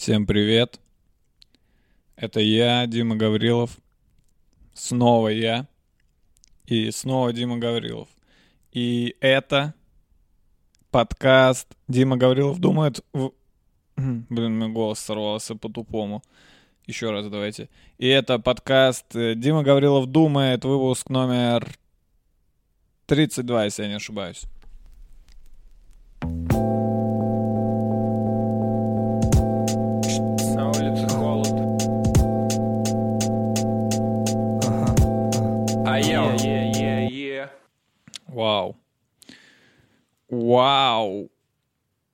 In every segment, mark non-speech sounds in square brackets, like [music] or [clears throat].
Всем привет. Это я, Дима Гаврилов. Снова я. И снова Дима Гаврилов. И это подкаст Дима Гаврилов думает... В... [clears throat] Блин, мой голос сорвался по-тупому. Еще раз давайте. И это подкаст э, Дима Гаврилов думает, выпуск номер 32, если я не ошибаюсь. Вау.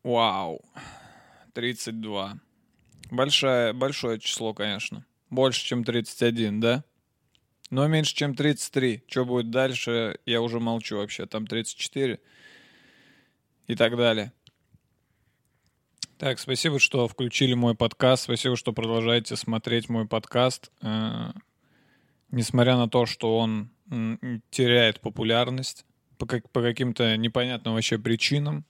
Вау. 32. Большое, большое число, конечно. Больше, чем 31, да? Но меньше, чем 33. Что будет дальше, я уже молчу вообще. Там 34 и так далее. Так, спасибо, что включили мой подкаст. Спасибо, что продолжаете смотреть мой подкаст. Э, Несмотря на то, что он теряет популярность по, как- по каким-то непонятным вообще причинам.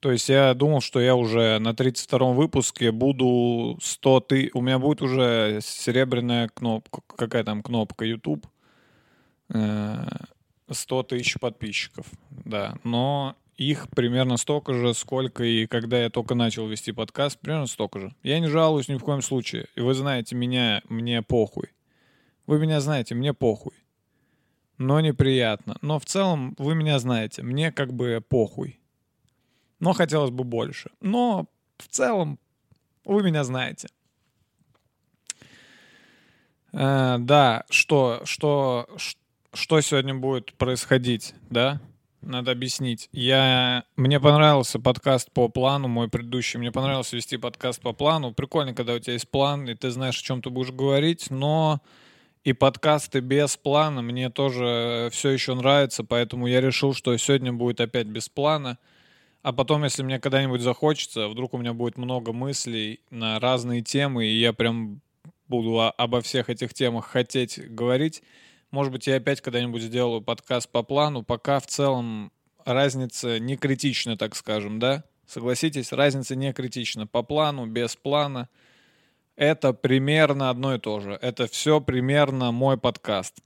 То есть я думал, что я уже на 32-м выпуске буду 100 ты... У меня будет уже серебряная кнопка. Какая там кнопка? YouTube. Э, 100 тысяч подписчиков. Да. Но их примерно столько же, сколько и когда я только начал вести подкаст. Примерно столько же. Я не жалуюсь ни в коем случае. И вы знаете меня, мне похуй. Вы меня знаете, мне похуй. Но неприятно. Но в целом вы меня знаете, мне как бы похуй. Но хотелось бы больше. Но в целом вы меня знаете. Э, да, что, что, что сегодня будет происходить, да? Надо объяснить. Я... Мне понравился подкаст по плану, мой предыдущий. Мне понравилось вести подкаст по плану. Прикольно, когда у тебя есть план, и ты знаешь, о чем ты будешь говорить, но и подкасты без плана мне тоже все еще нравятся, поэтому я решил, что сегодня будет опять без плана. А потом, если мне когда-нибудь захочется, вдруг у меня будет много мыслей на разные темы, и я прям буду о- обо всех этих темах хотеть говорить, может быть, я опять когда-нибудь сделаю подкаст по плану, пока в целом разница не критична, так скажем, да? Согласитесь, разница не критична. По плану, без плана. Это примерно одно и то же. Это все примерно мой подкаст.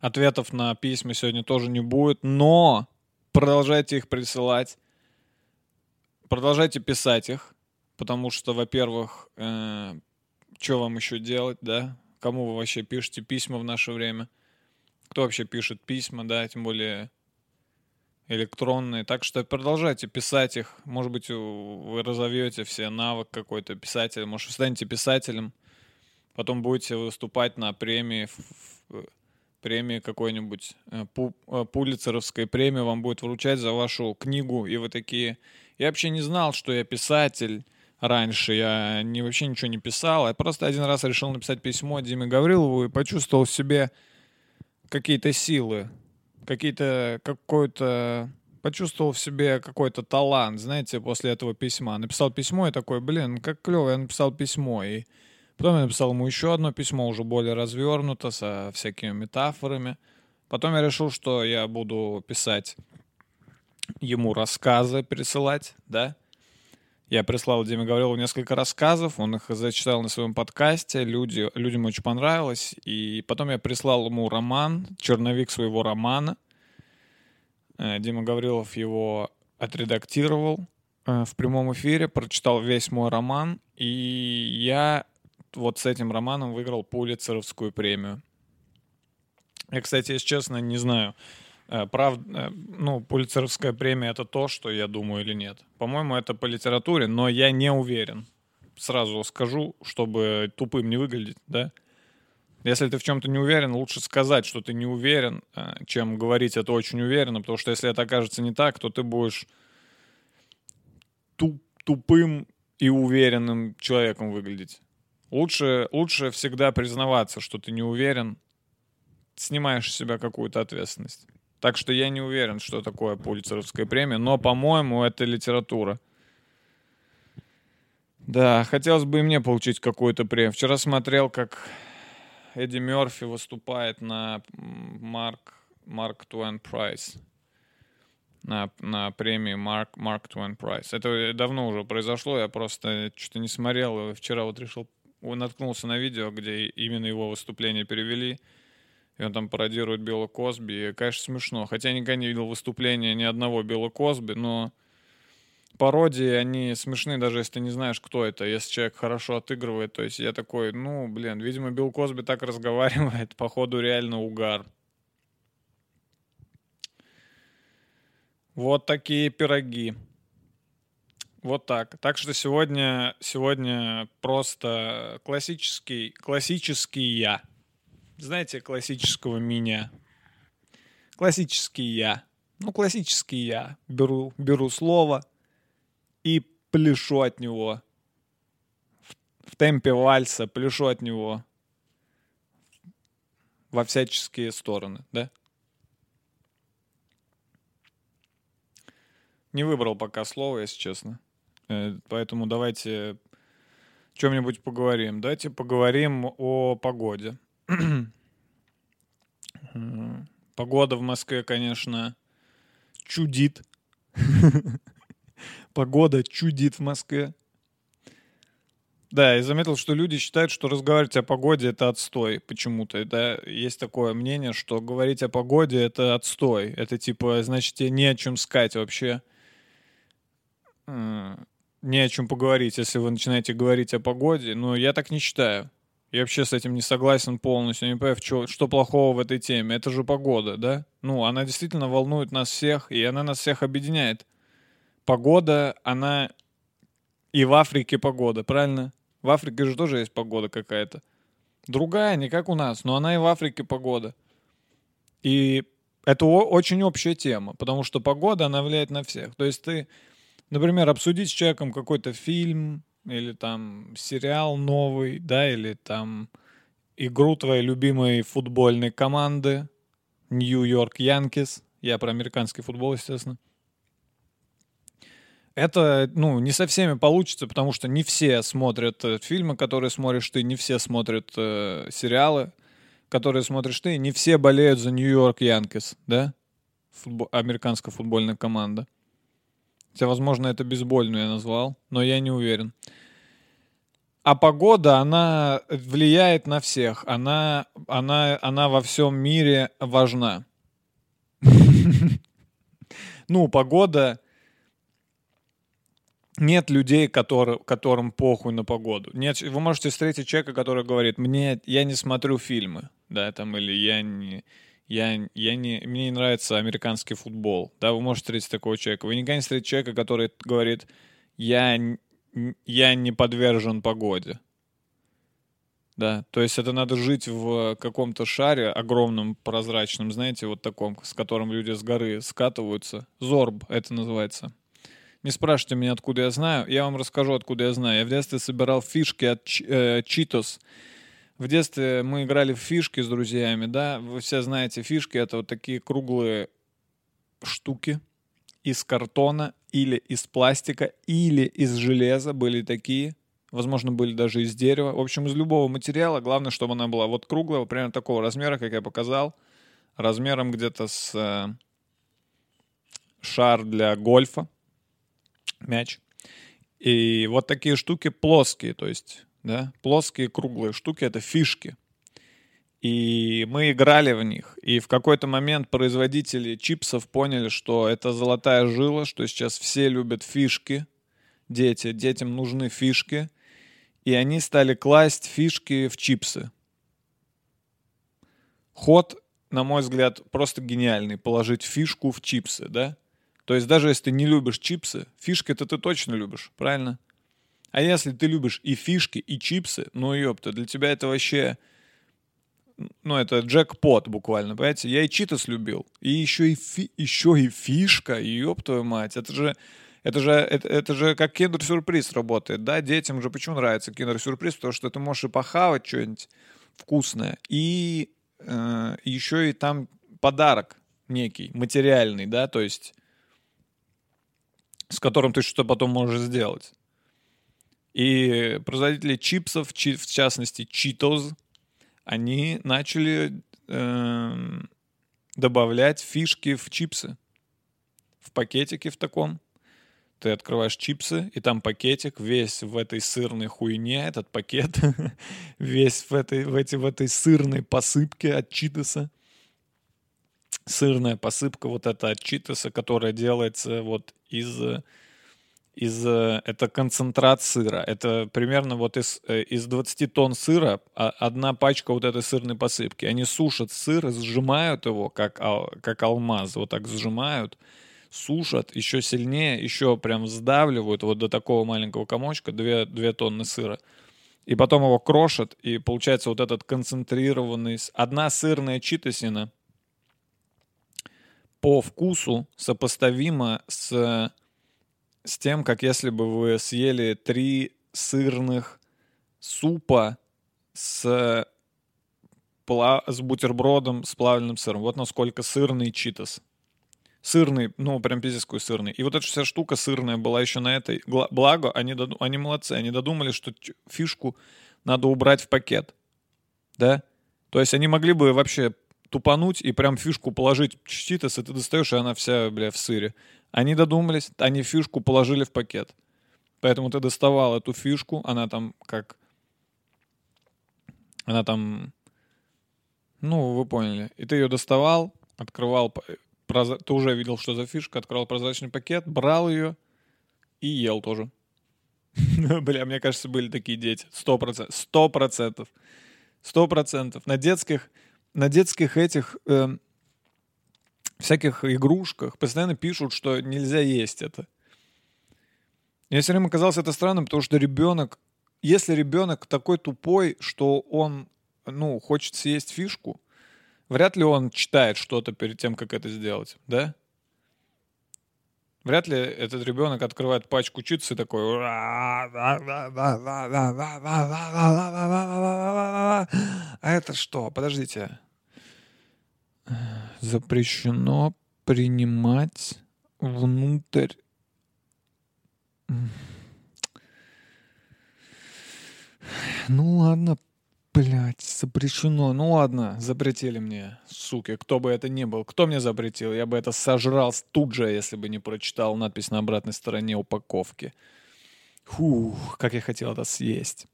Ответов на письма сегодня тоже не будет, но продолжайте их присылать. Продолжайте писать их, потому что, во-первых, что вам еще делать, да? Кому вы вообще пишете письма в наше время? Кто вообще пишет письма, да, тем более электронные. Так что продолжайте писать их. Может быть, вы разовьете все навык какой-то писателя. Может, вы станете писателем. Потом будете выступать на премии, ф- премии какой-нибудь, э, пу- э, пулицеровской премии вам будет вручать за вашу книгу. И вы такие... Я вообще не знал, что я писатель раньше. Я не, вообще ничего не писал. Я просто один раз решил написать письмо Диме Гаврилову и почувствовал в себе какие-то силы какие-то какой-то почувствовал в себе какой-то талант, знаете, после этого письма. Написал письмо и такой, блин, как клево, я написал письмо. И потом я написал ему еще одно письмо, уже более развернуто, со всякими метафорами. Потом я решил, что я буду писать ему рассказы, присылать, да. Я прислал Диме Гаврилову несколько рассказов, он их зачитал на своем подкасте, люди, людям очень понравилось. И потом я прислал ему роман, черновик своего романа. Э, Дима Гаврилов его отредактировал э, в прямом эфире, прочитал весь мой роман, и я вот с этим романом выиграл Пулицеровскую премию. Я, кстати, если честно, не знаю, правда, ну, Пулицеровская премия это то, что я думаю или нет. По-моему, это по литературе, но я не уверен. Сразу скажу, чтобы тупым не выглядеть, да? Если ты в чем-то не уверен, лучше сказать, что ты не уверен, э, чем говорить это очень уверенно, потому что если это окажется не так, то ты будешь туп- тупым и уверенным человеком выглядеть. Лучше, лучше всегда признаваться, что ты не уверен, снимаешь с себя какую-то ответственность. Так что я не уверен, что такое Пулицеровская премия, но, по-моему, это литература. Да, хотелось бы и мне получить какую-то премию. Вчера смотрел, как Эдди Мерфи выступает на Марк, Марк Туэн Прайс. на, на премии Mark, Mark Twain Prize. Это давно уже произошло, я просто что-то не смотрел. Вчера вот решил, наткнулся на видео, где именно его выступление перевели. И он там пародирует Билла Косби. И, конечно, смешно. Хотя я никогда не видел выступления ни одного Билла Косби, но пародии, они смешны, даже если ты не знаешь, кто это. Если человек хорошо отыгрывает, то есть я такой, ну, блин, видимо, Билл Косби так разговаривает, [laughs] походу реально угар. Вот такие пироги. Вот так. Так что сегодня, сегодня просто классический, классический я. Знаете, классического меня. Классический я. Ну, классический я. Беру, беру слово и пляшу от него. В, в темпе вальса пляшу от него. Во всяческие стороны, да? Не выбрал пока слово, если честно. Э, Поэтому давайте чем-нибудь поговорим. Давайте поговорим о погоде. М, Погода в Москве, конечно, чудит. [laughs] Погода чудит в Москве. Да, я заметил, что люди считают, что разговаривать о погоде это отстой почему-то. Да, есть такое мнение, что говорить о погоде это отстой. Это типа, значит, тебе не о чем сказать вообще. М, Не о чем поговорить, если вы начинаете говорить о погоде. Но я так не считаю. Я вообще с этим не согласен полностью. Не понимаю, что, что плохого в этой теме. Это же погода, да? Ну, она действительно волнует нас всех, и она нас всех объединяет. Погода, она и в Африке погода, правильно? В Африке же тоже есть погода какая-то. Другая, не как у нас, но она и в Африке погода. И это очень общая тема, потому что погода, она влияет на всех. То есть ты, например, обсудить с человеком какой-то фильм или там сериал новый, да, или там игру твоей любимой футбольной команды Нью-Йорк Янкис. Я про американский футбол, естественно. Это, ну, не со всеми получится, потому что не все смотрят э, фильмы, которые смотришь ты, не все смотрят э, сериалы, которые смотришь ты, не все болеют за Нью-Йорк Янкис, да? Футбо- американская футбольная команда. Хотя, возможно, это бейсбольную я назвал, но я не уверен. А погода, она влияет на всех. Она, она, она во всем мире важна. [laughs] Ну, погода... Нет людей, которые, которым похуй на погоду. Нет, вы можете встретить человека, который говорит, мне, я не смотрю фильмы, да, там, или я не, я, я не, мне не нравится американский футбол, да, вы можете встретить такого человека. Вы никогда не встретите человека, который говорит, я, я не подвержен погоде. Да, то есть это надо жить в каком-то шаре огромном, прозрачном, знаете, вот таком, с которым люди с горы скатываются. Зорб это называется. Не спрашивайте меня, откуда я знаю. Я вам расскажу, откуда я знаю. Я в детстве собирал фишки от Ч- э. В детстве мы играли в фишки с друзьями, да. Вы все знаете, фишки — это вот такие круглые штуки из картона или из пластика, или из железа были такие. Возможно, были даже из дерева. В общем, из любого материала. Главное, чтобы она была вот круглая, примерно такого размера, как я показал. Размером где-то с э, шар для гольфа мяч. И вот такие штуки плоские, то есть, да, плоские круглые штуки — это фишки. И мы играли в них. И в какой-то момент производители чипсов поняли, что это золотая жила, что сейчас все любят фишки, дети, детям нужны фишки. И они стали класть фишки в чипсы. Ход, на мой взгляд, просто гениальный. Положить фишку в чипсы, да? То есть даже если ты не любишь чипсы, фишки-то ты точно любишь, правильно? А если ты любишь и фишки, и чипсы, ну ёпта, для тебя это вообще... Ну, это джекпот буквально, понимаете? Я и читас любил, и еще и, фи, еще и фишка, ёб твою мать. Это же, это же, это, это же как киндер-сюрприз работает, да? Детям же почему нравится киндер-сюрприз? Потому что ты можешь и похавать что-нибудь вкусное, и э, еще и там подарок некий, материальный, да, то есть с которым ты что-то потом можешь сделать. И производители чипсов, чи- в частности Cheetos, они начали эм, добавлять фишки в чипсы. в пакетике в таком. Ты открываешь чипсы, и там пакетик весь в этой сырной хуйне, этот пакет, [laughs] весь в этой, в, эти, в этой сырной посыпке от читоса. Сырная посыпка вот эта от читоса, которая делается вот из из, э, это концентрат сыра. Это примерно вот из, э, из 20 тонн сыра а, одна пачка вот этой сырной посыпки. Они сушат сыр, сжимают его, как, как алмаз, вот так сжимают, сушат еще сильнее, еще прям сдавливают вот до такого маленького комочка 2, 2 тонны сыра. И потом его крошат, и получается вот этот концентрированный... Одна сырная читосина по вкусу сопоставима с с тем, как если бы вы съели три сырных супа с, пла- с бутербродом с плавленным сыром. Вот насколько сырный читос. Сырный, ну, прям пиздецкую сырный. И вот эта вся штука сырная была еще на этой. Благо, они, доду- они молодцы. Они додумали, что фишку надо убрать в пакет. Да? То есть они могли бы вообще тупануть и прям фишку положить читос, и ты достаешь, и она вся, бля, в сыре. Они додумались, они фишку положили в пакет. Поэтому ты доставал эту фишку, она там как... Она там... Ну, вы поняли. И ты ее доставал, открывал... Ты уже видел, что за фишка, открывал прозрачный пакет, брал ее и ел тоже. [laughs] Бля, мне кажется, были такие дети. Сто процентов. Сто процентов. Сто процентов. На детских, на детских этих э, всяких игрушках постоянно пишут, что нельзя есть это. Мне все время казалось это странным, потому что ребенок, если ребенок такой тупой, что он, ну, хочет съесть фишку, вряд ли он читает что-то перед тем, как это сделать, да? Вряд ли этот ребенок открывает пачку чипсы и такой... А это что? Подождите запрещено принимать внутрь ну ладно, блядь, запрещено. Ну ладно, запретили мне, суки. Кто бы это ни был. Кто мне запретил? Я бы это сожрал тут же, если бы не прочитал надпись на обратной стороне упаковки. Фух, как я хотел это съесть.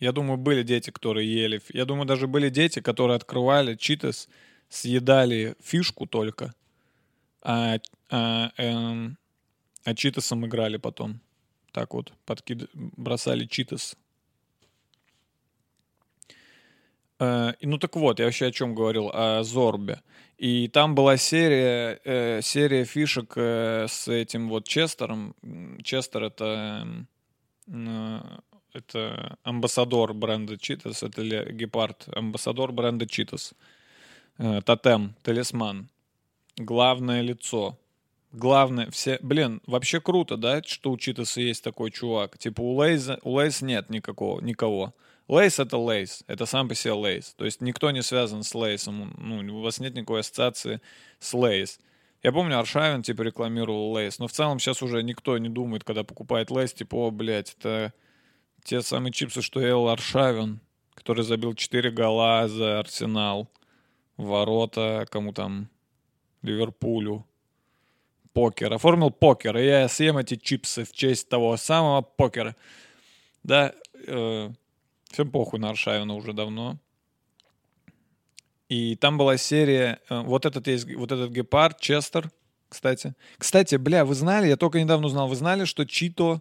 Я думаю, были дети, которые ели. Я думаю, даже были дети, которые открывали читос, съедали фишку только, а, а, эм, а читосом играли потом. Так вот, подкид... бросали читос. Э, ну так вот, я вообще о чем говорил? О Зорбе. И там была серия, э, серия фишек э, с этим вот Честером. Честер это э, это амбассадор бренда Cheetos, это гепард, амбассадор бренда Cheetos. Э, тотем, талисман. Главное лицо. Главное, все, блин, вообще круто, да, что у Cheetos а есть такой чувак. Типа у Lay's а, у Lay's нет никакого, никого. Lay's это Lay's, это сам по себе Lay's. То есть никто не связан с Lay's ом, ну, у вас нет никакой ассоциации с Lay's. Я помню, Аршавин, типа, рекламировал Lay's, но в целом сейчас уже никто не думает, когда покупает Lay's, типа, о, блядь, это те самые чипсы, что ел Аршавин, который забил 4 гола за Арсенал. Ворота кому там? Ливерпулю. Покер. Оформил покер, и я съем эти чипсы в честь того самого покера. Да, э, всем похуй на Аршавина уже давно. И там была серия, э, вот этот есть, вот этот гепард, Честер, кстати. Кстати, бля, вы знали, я только недавно узнал, вы знали, что Чито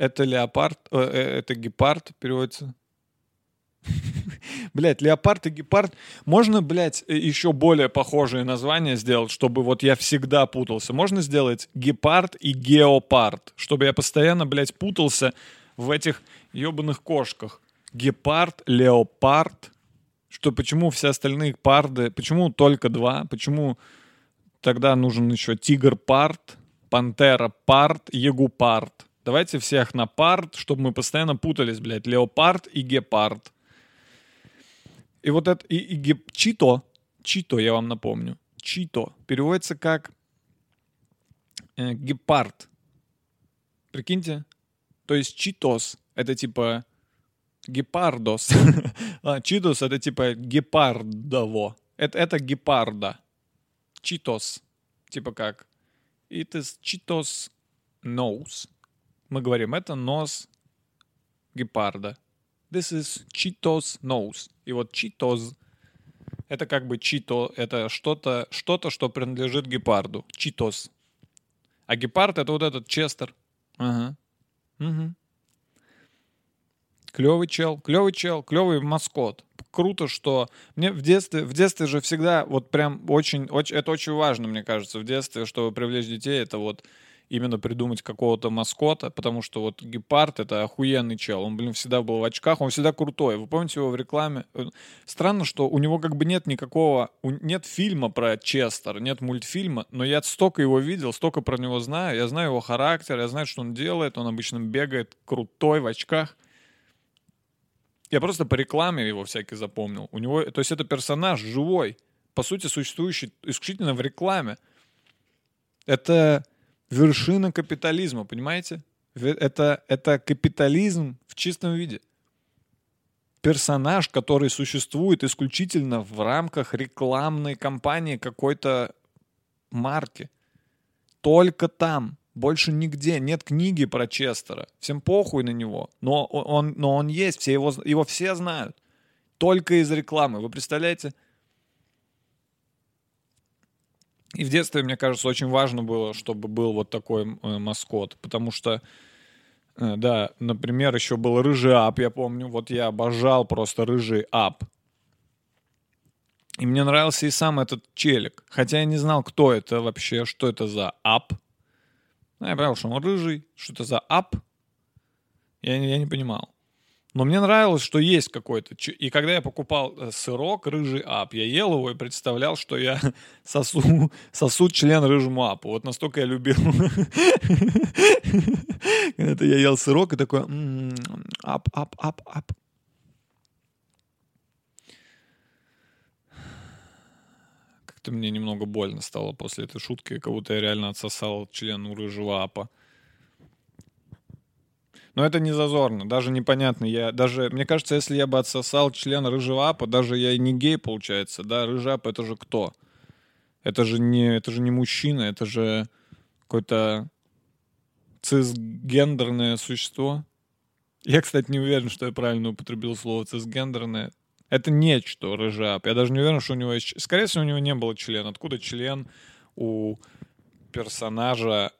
это леопард, э, э, это гепард переводится. [laughs] Блять, леопард и гепард. Можно, блядь, э, еще более похожие названия сделать, чтобы вот я всегда путался. Можно сделать гепард и геопард, чтобы я постоянно, блядь, путался в этих ебаных кошках. Гепард, леопард. Что почему все остальные парды, почему только два, почему тогда нужен еще тигр-пард, пантера-пард, ягупард. Давайте всех на парт, чтобы мы постоянно путались, блядь. Леопард и гепард. И вот это... И, и геп... Чито. Чито, я вам напомню. Чито. Переводится как э, гепард. Прикиньте. То есть читос. Это типа гепардос. [laughs] а, читос это типа гепардово. Это, это гепарда. Cheetos. Типа как it is Cheetos nose. Мы говорим, это нос гепарда. This is Cheetos nose. И вот Cheetos это как бы чито, это что-то, что-то, что принадлежит гепарду. Читос. А гепард это вот этот Честер. Ага. Угу. Клевый чел, клевый чел, клевый маскот. Круто, что мне в детстве, в детстве же всегда вот прям очень, очень, это очень важно, мне кажется, в детстве, чтобы привлечь детей, это вот именно придумать какого-то маскота, потому что вот Гепард — это охуенный чел. Он, блин, всегда был в очках, он всегда крутой. Вы помните его в рекламе? Э, странно, что у него как бы нет никакого... Нет фильма про Честер, нет мультфильма, но я столько его видел, столько про него знаю. Я знаю его характер, я знаю, что он делает. Он обычно бегает крутой в очках. Я просто по рекламе его всякий запомнил. У него, то есть это персонаж живой, по сути, существующий исключительно в рекламе. Это вершина капитализма, понимаете? Это, это капитализм в чистом виде. Персонаж, который существует исключительно в рамках рекламной кампании какой-то марки. Только там. Больше нигде. Нет книги про Честера. Всем похуй на него. Но он, но он есть. Все его, его все знают. Только из рекламы. Вы представляете? И в детстве, мне кажется, очень важно было, чтобы был вот такой э, маскот, потому что, э, да, например, еще был рыжий ап, я помню, вот я обожал просто рыжий ап. И мне нравился и сам этот челик, хотя я не знал, кто это вообще, что это за ап. Ну, я понял, что он рыжий, что это за ап. Я, я не понимал. Но мне нравилось, что есть какой-то. И когда я покупал э, сырок рыжий ап, я ел его и представлял, что я [laughs] сосу, сосу член рыжему апу. Вот настолько я любил. [laughs] Это я ел сырок и такой ап, ап, ап, ап. Как-то мне немного больно стало после этой шутки, как будто я реально отсосал член у рыжего апа. Но это не зазорно, даже непонятно. Я даже, мне кажется, если я бы отсосал член рыжего апа, даже я и не гей, получается, да, рыжий ап это же кто? Это же не, это же не мужчина, это же какое-то цисгендерное существо. Я, кстати, не уверен, что я правильно употребил слово цисгендерное. Это нечто, рыжап. Я даже не уверен, что у него есть... Скорее всего, у него не было члена. Откуда член у персонажа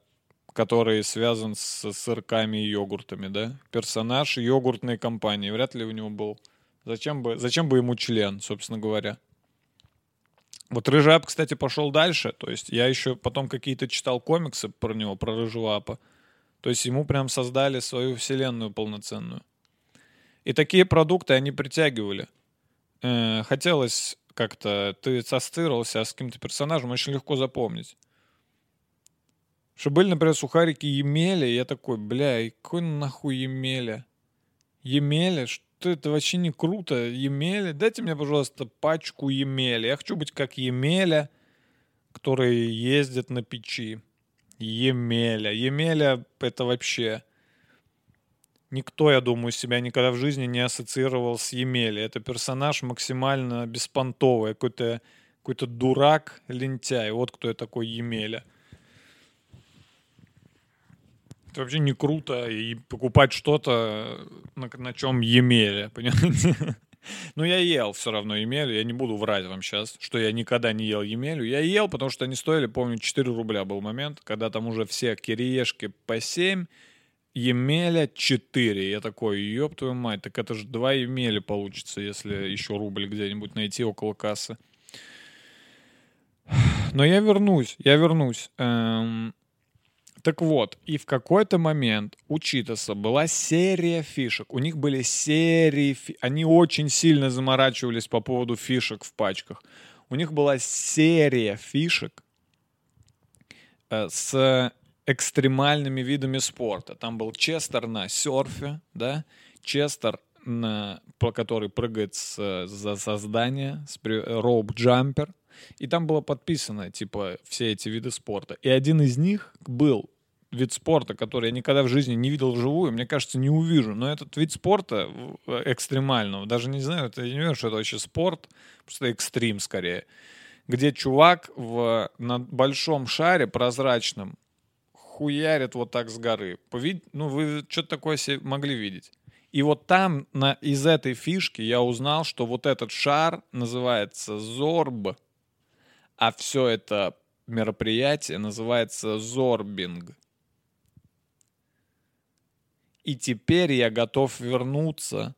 который связан с сырками и йогуртами, да? Персонаж йогуртной компании. Вряд ли у него был. Зачем бы, зачем бы ему член, собственно говоря? Вот Рыжий Ап, кстати, пошел дальше. То есть я еще потом какие-то читал комиксы про него, про Рыжего Апа. То есть ему прям создали свою вселенную полноценную. И такие продукты они притягивали. Э, хотелось как-то... Ты ассоциировался с каким-то персонажем, очень легко запомнить. Что были, например, сухарики Емеля, я такой, бля, какой нахуй Емеля? Емеля? Что это вообще не круто? Емеля? Дайте мне, пожалуйста, пачку Емеля. Я хочу быть как Емеля, который ездит на печи. Емеля. Емеля — это вообще... Никто, я думаю, себя никогда в жизни не ассоциировал с Емелей. Это персонаж максимально беспонтовый, какой-то какой-то дурак, лентяй. Вот кто я такой Емеля. Это вообще не круто и покупать что-то, на, на чем емели, [laughs] понимаете? Но я ел все равно емелю, я не буду врать вам сейчас, что я никогда не ел емелю. Я ел, потому что они стоили, помню, 4 рубля был момент, когда там уже все кириешки по 7, емеля 4. Я такой, ёб твою мать, так это же 2 емели получится, если еще рубль где-нибудь найти около кассы. [sighs] Но я вернусь, я вернусь. Эм, так вот, и в какой-то момент у Читаса была серия фишек. У них были серии... Фи... Они очень сильно заморачивались по поводу фишек в пачках. У них была серия фишек э, с экстремальными видами спорта. Там был Честер на серфе, да, Честер, на, который прыгает с, за создание, роуп-джампер, и там было подписано, типа, все эти виды спорта. И один из них был вид спорта, который я никогда в жизни не видел вживую, мне кажется, не увижу. Но этот вид спорта экстремального, даже не знаю, это, я не верю, что это вообще спорт, просто экстрим скорее. где чувак в, на большом шаре прозрачном хуярит вот так с горы. Повид... Ну, вы что-то такое себе могли видеть. И вот там на... из этой фишки я узнал, что вот этот шар называется Зорб, а все это мероприятие называется Зорбинг. И теперь я готов вернуться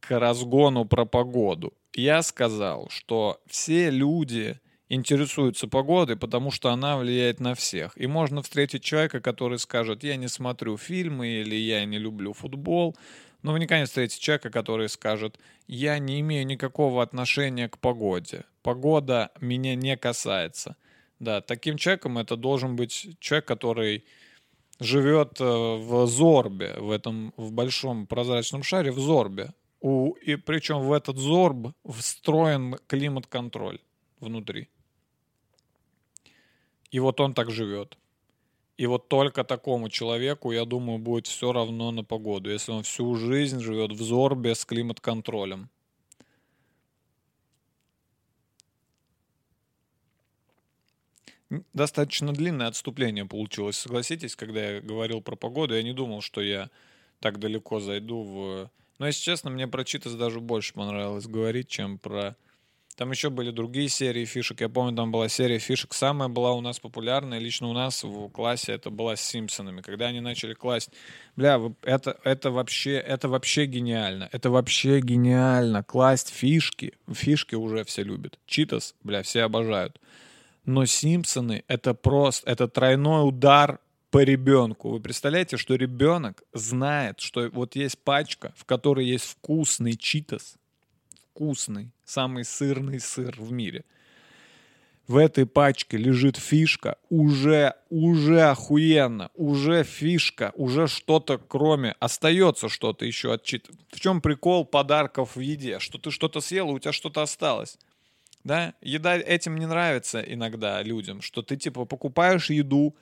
к разгону про погоду. Я сказал, что все люди интересуются погодой, потому что она влияет на всех. И можно встретить человека, который скажет, я не смотрю фильмы или я не люблю футбол. Но вы никогда не встретите человека, который скажет, я не имею никакого отношения к погоде. Погода меня не касается. Да, таким человеком это должен быть человек, который живет э, в Зорбе, в этом в большом прозрачном шаре, в Зорбе. У, и причем в этот Зорб встроен климат-контроль внутри. И вот он так живет. И вот только такому человеку, я думаю, будет все равно на погоду, если он всю жизнь живет в Зорбе с климат-контролем. Достаточно длинное отступление получилось, согласитесь, когда я говорил про погоду, я не думал, что я так далеко зайду в... Но, если честно, мне про Читас даже больше понравилось говорить, чем про там еще были другие серии фишек. Я помню, там была серия фишек. Самая была у нас популярная, лично у нас в классе, это была с Симпсонами. Когда они начали класть... Бля, это, это, вообще, это вообще гениально. Это вообще гениально. Класть фишки. Фишки уже все любят. Читас, бля, все обожают. Но Симпсоны — это просто... Это тройной удар по ребенку. Вы представляете, что ребенок знает, что вот есть пачка, в которой есть вкусный читас, вкусный, самый сырный сыр в мире. В этой пачке лежит фишка, уже, уже охуенно, уже фишка, уже что-то кроме, остается что-то еще отчит. В чем прикол подарков в еде? Что ты что-то съел, у тебя что-то осталось. Да? Еда этим не нравится иногда людям, что ты типа покупаешь еду,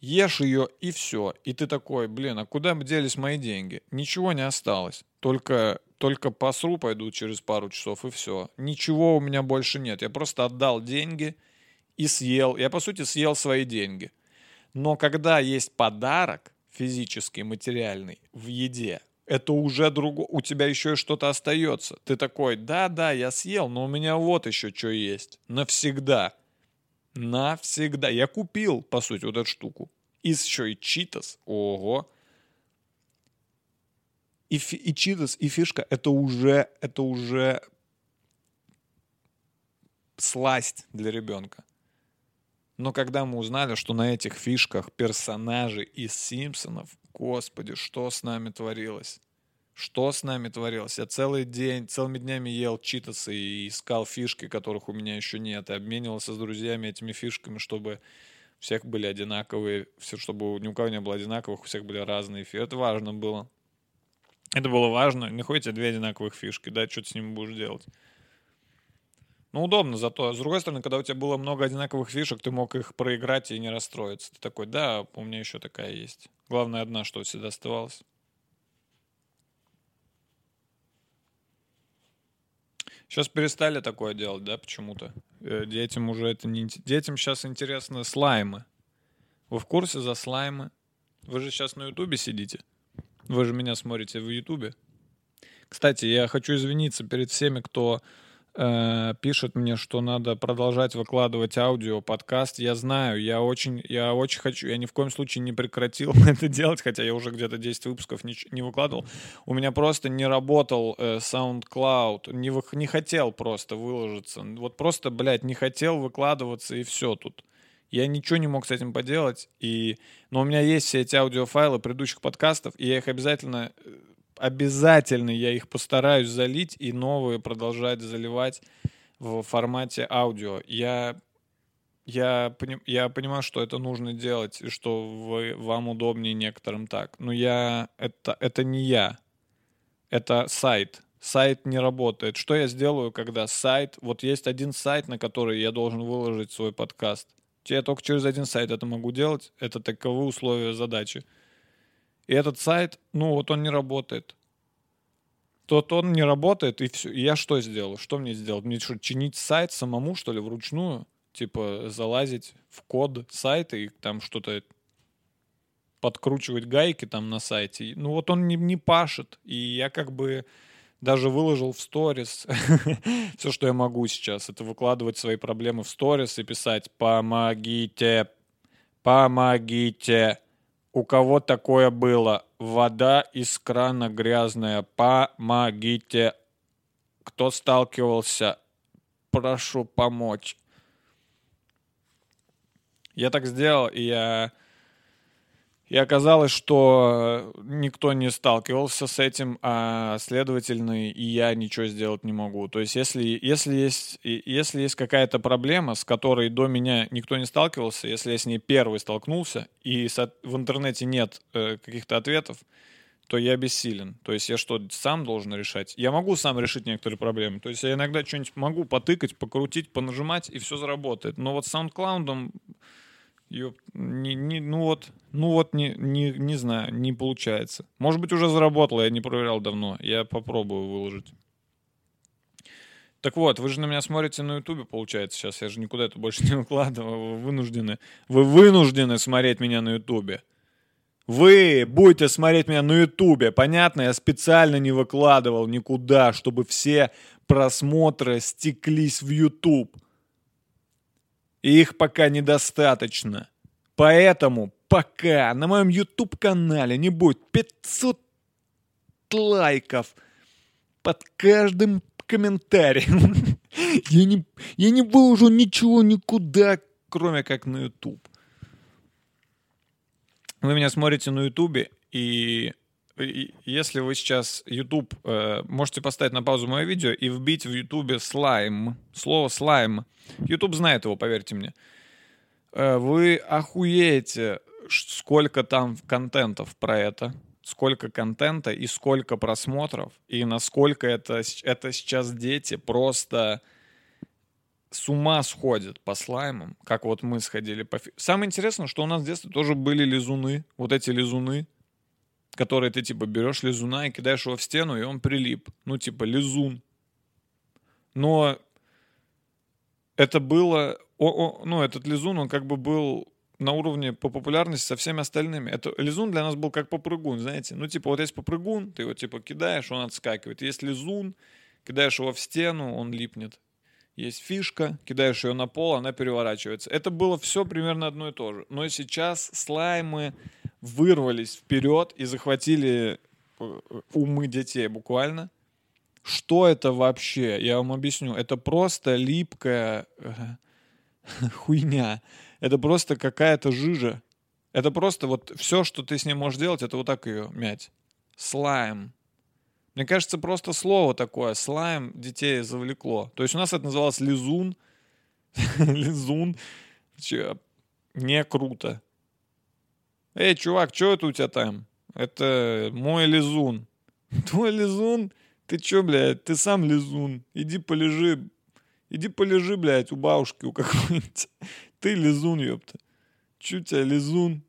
ешь ее и все. И ты такой, блин, а куда делись мои деньги? Ничего не осталось. Только только посру пойду через пару часов и все. Ничего у меня больше нет. Я просто отдал деньги и съел. Я, по сути, съел свои деньги. Но когда есть подарок физический, материальный в еде, это уже другое. У тебя еще что-то остается. Ты такой, да-да, я съел, но у меня вот еще что есть. Навсегда. Навсегда. Я купил, по сути, вот эту штуку. И еще и читас. Ого и, и читас, и фишка это уже, это уже сласть для ребенка. Но когда мы узнали, что на этих фишках персонажи из Симпсонов, господи, что с нами творилось? Что с нами творилось? Я целый день, целыми днями ел читасы и искал фишки, которых у меня еще нет, и обменивался с друзьями этими фишками, чтобы у всех были одинаковые, все, чтобы ни у кого не было одинаковых, у всех были разные фишки. Это важно было. Это было важно. Не ходите две одинаковых фишки, да, что ты с ними будешь делать. Ну, удобно зато. С другой стороны, когда у тебя было много одинаковых фишек, ты мог их проиграть и не расстроиться. Ты такой, да, у меня еще такая есть. Главное, одна, что всегда оставалась. Сейчас перестали такое делать, да, почему-то. Э, детям уже это не... Детям сейчас интересны слаймы. Вы в курсе за слаймы? Вы же сейчас на Ютубе сидите. Вы же меня смотрите в Ютубе. Кстати, я хочу извиниться перед всеми, кто э, пишет мне, что надо продолжать выкладывать аудио, подкаст. Я знаю, я очень, я очень хочу, я ни в коем случае не прекратил [laughs] это делать, хотя я уже где-то 10 выпусков не, не выкладывал. У меня просто не работал э, SoundCloud, не, не хотел просто выложиться. Вот просто, блядь, не хотел выкладываться и все тут. Я ничего не мог с этим поделать. И... Но у меня есть все эти аудиофайлы предыдущих подкастов, и я их обязательно, э, обязательно я их постараюсь залить и новые продолжать заливать в формате аудио. Я, я, я понимаю, что это нужно делать, и что вы, вам удобнее некоторым так. Но я, это, это не я. Это сайт. Сайт не работает. Что я сделаю, когда сайт... Вот есть один сайт, на который я должен выложить свой подкаст я только через один сайт это могу делать. Это таковы условия задачи. И этот сайт, ну вот он не работает. тот он не работает, и все. И я что сделал? Что мне сделать? Мне что, чинить сайт самому, что ли, вручную? Типа залазить в код сайта и там что-то подкручивать гайки там на сайте. Ну вот он не, не пашет. И я как бы даже выложил в сторис [laughs] все, что я могу сейчас. Это выкладывать свои проблемы в сторис и писать «Помогите! Помогите!» У кого такое было? Вода из крана грязная. Помогите. Кто сталкивался? Прошу помочь. Я так сделал, и я и оказалось, что никто не сталкивался с этим, а следовательно, и я ничего сделать не могу. То есть, если, если есть, если есть какая-то проблема, с которой до меня никто не сталкивался, если я с ней первый столкнулся, и в интернете нет э, каких-то ответов, то я бессилен. То есть я что, сам должен решать? Я могу сам решить некоторые проблемы. То есть я иногда что-нибудь могу потыкать, покрутить, понажимать, и все заработает. Но вот с SoundCloud Ёп, не, не, ну вот, ну вот не, не, не знаю, не получается. Может быть, уже заработало, я не проверял давно. Я попробую выложить. Так вот, вы же на меня смотрите на Ютубе, получается, сейчас. Я же никуда это больше не выкладываю. Вы вынуждены. Вы вынуждены смотреть меня на Ютубе. Вы будете смотреть меня на Ютубе. Понятно, я специально не выкладывал никуда, чтобы все просмотры стеклись в Ютуб. И их пока недостаточно. Поэтому пока на моем YouTube-канале не будет 500 лайков под каждым комментарием, [laughs] я не, я не выложу ничего никуда, кроме как на YouTube. Вы меня смотрите на YouTube, и если вы сейчас YouTube, э, можете поставить на паузу мое видео и вбить в YouTube слайм, слово слайм. YouTube знает его, поверьте мне. Э, вы охуеете, сколько там контентов про это, сколько контента и сколько просмотров, и насколько это, это сейчас дети просто с ума сходят по слаймам, как вот мы сходили по... Самое интересное, что у нас в детстве тоже были лизуны, вот эти лизуны, который ты, типа, берешь лизуна и кидаешь его в стену, и он прилип. Ну, типа, лизун. Но это было... О, о, ну, этот лизун, он как бы был на уровне по популярности со всеми остальными. Это лизун для нас был как попрыгун, знаете. Ну, типа, вот есть попрыгун, ты его, типа, кидаешь, он отскакивает. Есть лизун, кидаешь его в стену, он липнет. Есть фишка, кидаешь ее на пол, она переворачивается. Это было все примерно одно и то же. Но сейчас слаймы вырвались вперед и захватили э, умы детей буквально. Что это вообще? Я вам объясню. Это просто липкая э, [laughs] хуйня. Это просто какая-то жижа. Это просто вот все, что ты с ней можешь делать, это вот так ее мять. Слайм. Мне кажется, просто слово такое, слайм, детей завлекло. То есть у нас это называлось лизун. [laughs] лизун. Не круто. Эй, чувак, что это у тебя там? Это мой лизун. [laughs] Твой лизун? Ты чё, блядь, ты сам лизун. Иди полежи. Иди полежи, блядь, у бабушки у какой-нибудь. [laughs] Ты лизун, ёпта. Чё тебя лизун?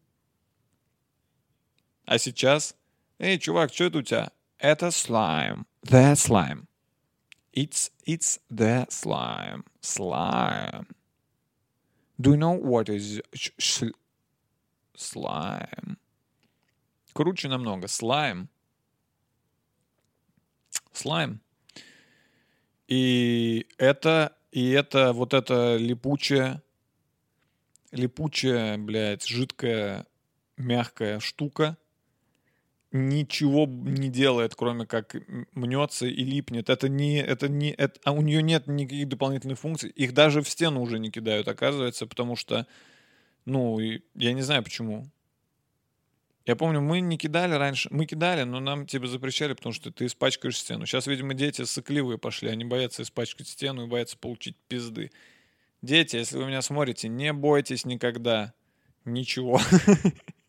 А сейчас? Эй, чувак, что это у тебя? Это слайм. The slime. It's, it's the slime. Slime. Do you know what is Слайм. Круче намного. Слайм. Слайм. И это, и это вот эта липучая, липучая, блядь, жидкая, мягкая штука ничего не делает, кроме как мнется и липнет. Это не, это не, это, а у нее нет никаких дополнительных функций. Их даже в стену уже не кидают, оказывается, потому что ну, я не знаю почему. Я помню, мы не кидали раньше. Мы кидали, но нам типа запрещали, потому что ты испачкаешь стену. Сейчас, видимо, дети сыкливые пошли. Они боятся испачкать стену и боятся получить пизды. Дети, если вы меня смотрите, не бойтесь никогда. Ничего. [laughs]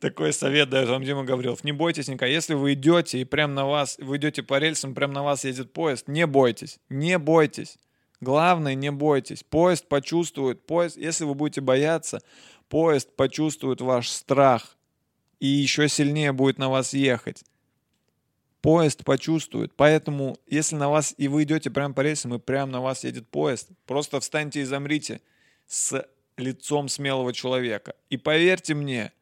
Такой совет дает вам Дима Гаврилов. Не бойтесь никогда. Если вы идете и прям на вас, вы идете по рельсам, прям на вас едет поезд, не бойтесь. Не бойтесь. Главное, не бойтесь. Поезд почувствует, поезд, если вы будете бояться, поезд почувствует ваш страх и еще сильнее будет на вас ехать. поезд почувствует. Поэтому, если на вас, и вы идете прямо по рельсам, и прямо на вас едет поезд, просто встаньте и замрите с лицом смелого человека. И поверьте мне,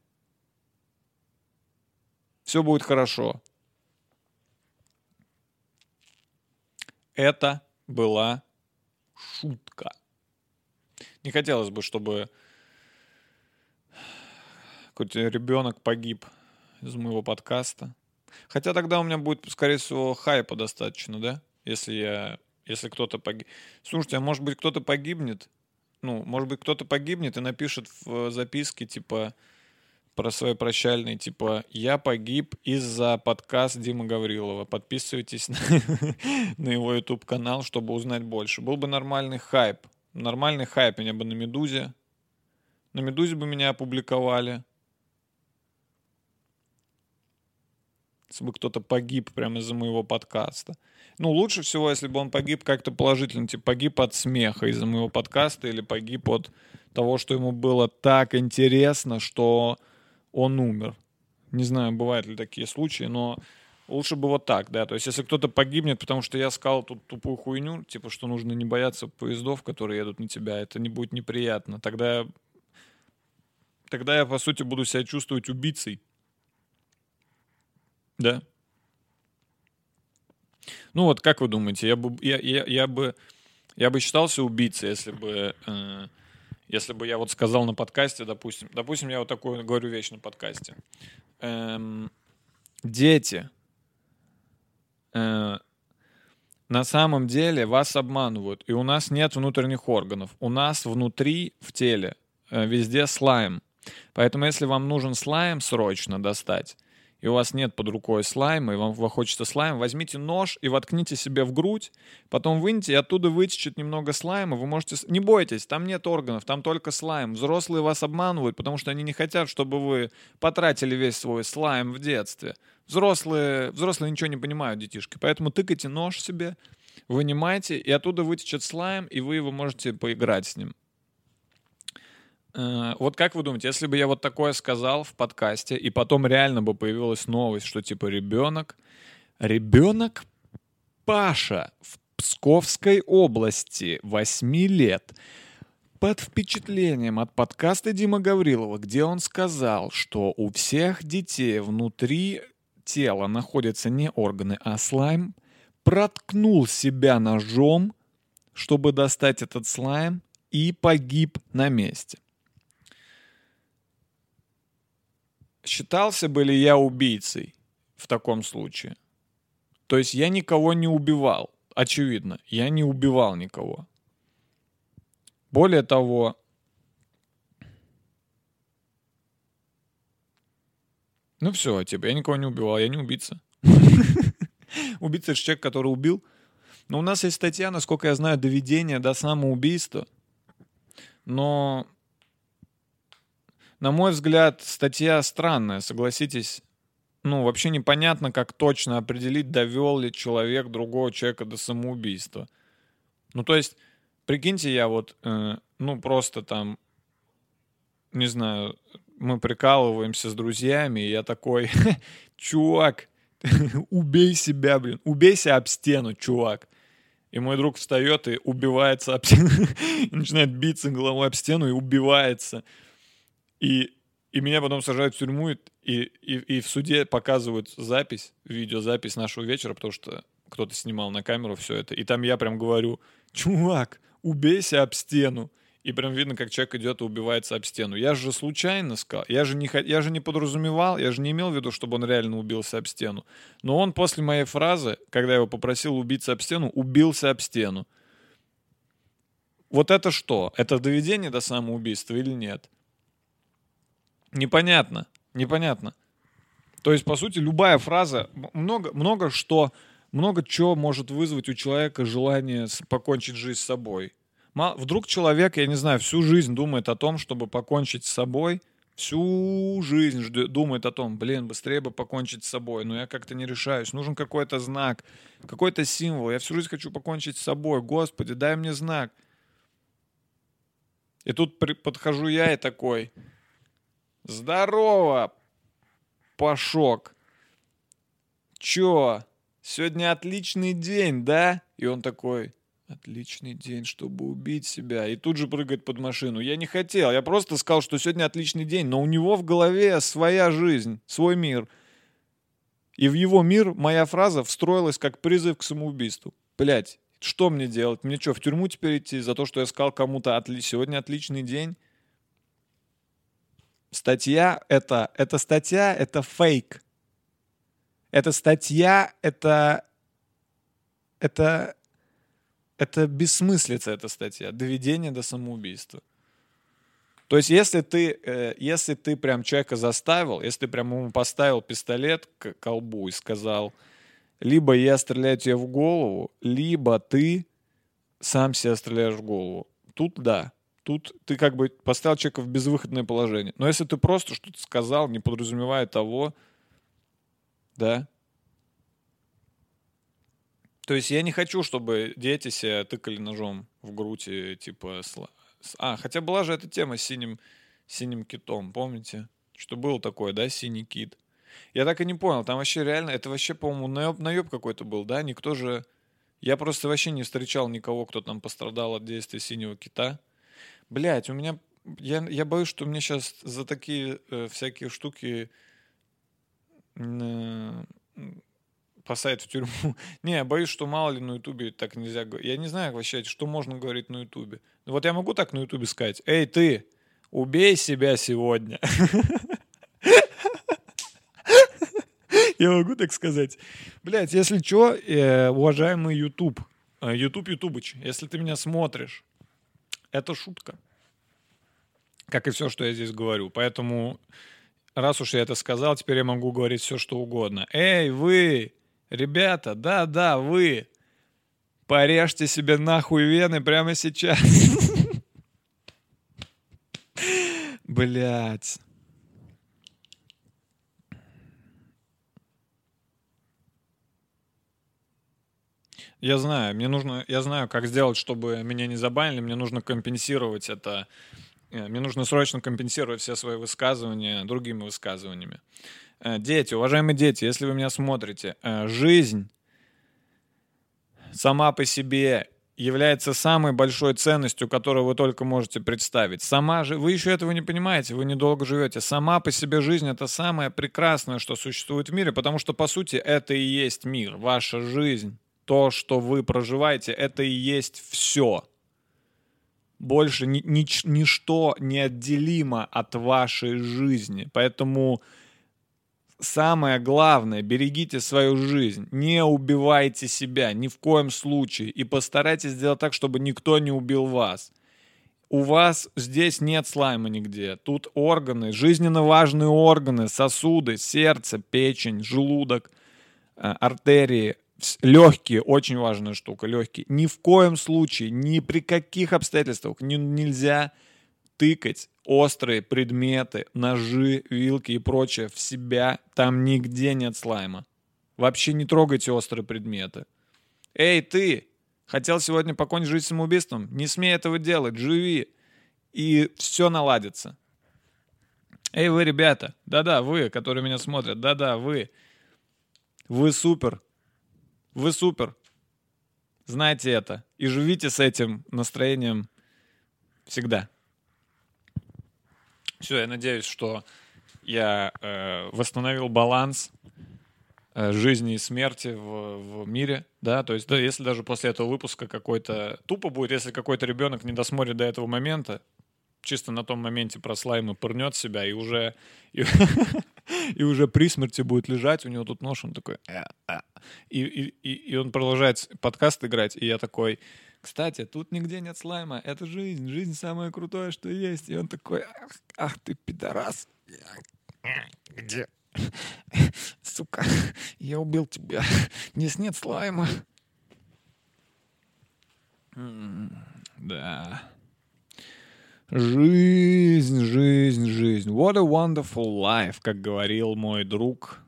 все будет хорошо. Это была шутка. Не хотелось бы, чтобы какой-то ребенок погиб из моего подкаста. Хотя тогда у меня будет, скорее всего, хайпа достаточно, да? Если я, если кто-то погиб. Слушайте, а может быть кто-то погибнет? Ну, может быть кто-то погибнет и напишет в записке, типа, про свой прощальный, типа, я погиб из-за подкаста Дима Гаврилова. Подписывайтесь на, [laughs] на его YouTube-канал, чтобы узнать больше. Был бы нормальный хайп. Нормальный хайп меня бы на «Медузе». На «Медузе» бы меня опубликовали. если бы кто-то погиб прямо из-за моего подкаста. Ну, лучше всего, если бы он погиб как-то положительно, типа погиб от смеха из-за моего подкаста или погиб от того, что ему было так интересно, что он умер. Не знаю, бывают ли такие случаи, но лучше бы вот так, да. То есть, если кто-то погибнет, потому что я сказал тут тупую хуйню, типа, что нужно не бояться поездов, которые едут на тебя, это не будет неприятно. Тогда, тогда я, по сути, буду себя чувствовать убийцей. Да. Ну вот, как вы думаете, я бы, я, я, я бы, я бы считался убийцей, если бы, э, если бы я вот сказал на подкасте, допустим, допустим, я вот такую говорю вещь на подкасте. Эм, дети, э, на самом деле вас обманывают, и у нас нет внутренних органов. У нас внутри, в теле, э, везде слайм. Поэтому если вам нужен слайм срочно достать, и у вас нет под рукой слайма, и вам, хочется слайм, возьмите нож и воткните себе в грудь, потом выньте, и оттуда вытечет немного слайма, вы можете... Не бойтесь, там нет органов, там только слайм. Взрослые вас обманывают, потому что они не хотят, чтобы вы потратили весь свой слайм в детстве. Взрослые, взрослые ничего не понимают, детишки, поэтому тыкайте нож себе, вынимайте, и оттуда вытечет слайм, и вы его можете поиграть с ним. Э, вот как вы думаете, если бы я вот такое сказал в подкасте, и потом реально бы появилась новость, что типа ребенок, ребенок Паша в Псковской области 8 лет под впечатлением от подкаста Дима Гаврилова, где он сказал, что у всех детей внутри тела находятся не органы, а слайм, проткнул себя ножом, чтобы достать этот слайм, и погиб на месте. Считался бы ли я убийцей в таком случае? То есть я никого не убивал. Очевидно, я не убивал никого. Более того, ну все, типа, я никого не убивал, я не убийца. [laughs] Убийца — это человек, который убил. Но у нас есть статья, насколько я знаю, доведение до самоубийства. Но на мой взгляд, статья странная, согласитесь. Ну, вообще непонятно, как точно определить, довел ли человек другого человека до самоубийства. Ну, то есть, прикиньте, я вот, э, ну, просто там, не знаю, мы прикалываемся с друзьями, и я такой, [laughs] чувак, [laughs] убей себя, блин, убейся об стену, чувак. И мой друг встает и убивается об стену, [laughs] начинает биться головой об стену и убивается. И, и меня потом сажают в тюрьму, и, и, и в суде показывают запись, видеозапись нашего вечера, потому что кто-то снимал на камеру все это. И там я прям говорю, чувак, убейся об стену. И прям видно, как человек идет и убивается об стену. Я же случайно сказал, я же, не, я же не подразумевал, я же не имел в виду, чтобы он реально убился об стену. Но он после моей фразы, когда я его попросил убиться об стену, убился об стену. Вот это что? Это доведение до самоубийства или нет? Непонятно, непонятно. То есть, по сути, любая фраза, много, много что, много чего может вызвать у человека желание покончить жизнь с собой. Вдруг человек, я не знаю, всю жизнь думает о том, чтобы покончить с собой, всю жизнь думает о том, блин, быстрее бы покончить с собой, но я как-то не решаюсь. Нужен какой-то знак, какой-то символ. Я всю жизнь хочу покончить с собой. Господи, дай мне знак. И тут подхожу я и такой, Здорово, Пашок. чё, сегодня отличный день, да? И он такой, отличный день, чтобы убить себя. И тут же прыгает под машину. Я не хотел, я просто сказал, что сегодня отличный день, но у него в голове своя жизнь, свой мир. И в его мир моя фраза встроилась как призыв к самоубийству. Блять, что мне делать? Мне что, в тюрьму теперь идти за то, что я сказал кому-то отли... сегодня отличный день? Статья это, это статья, это фейк. Эта статья, это, это, это бессмыслица, эта статья. Доведение до самоубийства. То есть, если ты, э, если ты прям человека заставил, если ты прям ему поставил пистолет к колбу и сказал, либо я стреляю тебе в голову, либо ты сам себя стреляешь в голову. Тут да. Тут ты как бы поставил человека в безвыходное положение. Но если ты просто что-то сказал, не подразумевая того, да. То есть я не хочу, чтобы дети себя тыкали ножом в грудь и типа... А, хотя была же эта тема с синим, синим китом, помните? Что было такое, да, синий кит? Я так и не понял, там вообще реально, это вообще, по-моему, наеб, наеб какой-то был, да? Никто же... Я просто вообще не встречал никого, кто там пострадал от действия синего кита. Блять, у меня... Я, я боюсь, что мне сейчас за такие э, всякие штуки э, посадят в тюрьму. [laughs] Не, я боюсь, что мало ли на Ютубе так нельзя говорить. Я не знаю вообще, что можно говорить на Ютубе. Ну Вот я могу так на Ютубе сказать. Эй, ты, убей себя сегодня. [laughs] Я могу так сказать. Блять, если что, э, уважаемый Ютуб, э, Ютуб Ютубыч, если ты меня смотришь, это шутка. Как и все, что я здесь говорю. Поэтому, раз уж я это сказал, теперь я могу говорить все, что угодно. Эй, вы, ребята, да-да, вы, порежьте себе нахуй вены прямо сейчас. [laughs] Блять. Я знаю, мне нужно, я знаю, как сделать, чтобы меня не забанили, мне нужно компенсировать это, э, мне нужно срочно компенсировать все свои высказывания другими высказываниями. Э, Дети, уважаемые дети, если вы меня смотрите, э, жизнь сама по себе является самой большой ценностью, которую вы только можете представить. Сама же, вы еще этого не понимаете, вы недолго живете. Сама по себе жизнь это самое прекрасное, что существует в мире, потому что, по сути, это и есть мир, ваша жизнь. То, что вы проживаете, это и есть все. Больше ни- нич- ничто неотделимо от вашей жизни. Поэтому самое главное, берегите свою жизнь, не убивайте себя ни в коем случае и постарайтесь сделать так, чтобы никто не убил вас. У вас здесь нет слайма нигде. Тут органы, жизненно важные органы, сосуды, сердце, печень, желудок, э, артерии, легкие, очень важная штука, легкие. Ни в коем случае, ни при каких обстоятельствах не- нельзя тыкать острые предметы, ножи, вилки и прочее в себя. Там нигде нет слайма. Вообще не трогайте острые предметы. Эй, ты! Хотел сегодня покончить жизнь самоубийством? Не смей этого делать, живи. И все наладится. Эй, вы, ребята, да-да, вы, которые меня смотрят, да-да, вы. Вы супер. Вы супер. Знайте это. И живите с этим настроением всегда. Все, я надеюсь, что я э, восстановил баланс э, жизни и смерти в, в мире, да, то есть, да, если даже после этого выпуска какой-то тупо будет, если какой-то ребенок не досмотрит до этого момента, чисто на том моменте про слаймы пырнет себя и уже и, [laughs] и уже при смерти будет лежать, у него тут нож, он такой, «Э, э». и, и, и, он продолжает подкаст играть, и я такой, кстати, тут нигде нет слайма, это жизнь, жизнь самое крутое, что есть, и он такой, ах, ах ты пидорас, где? [laughs] Сука, я убил тебя. Здесь нет слайма. Да. Жизнь, жизнь, жизнь. What a wonderful life, как говорил мой друг,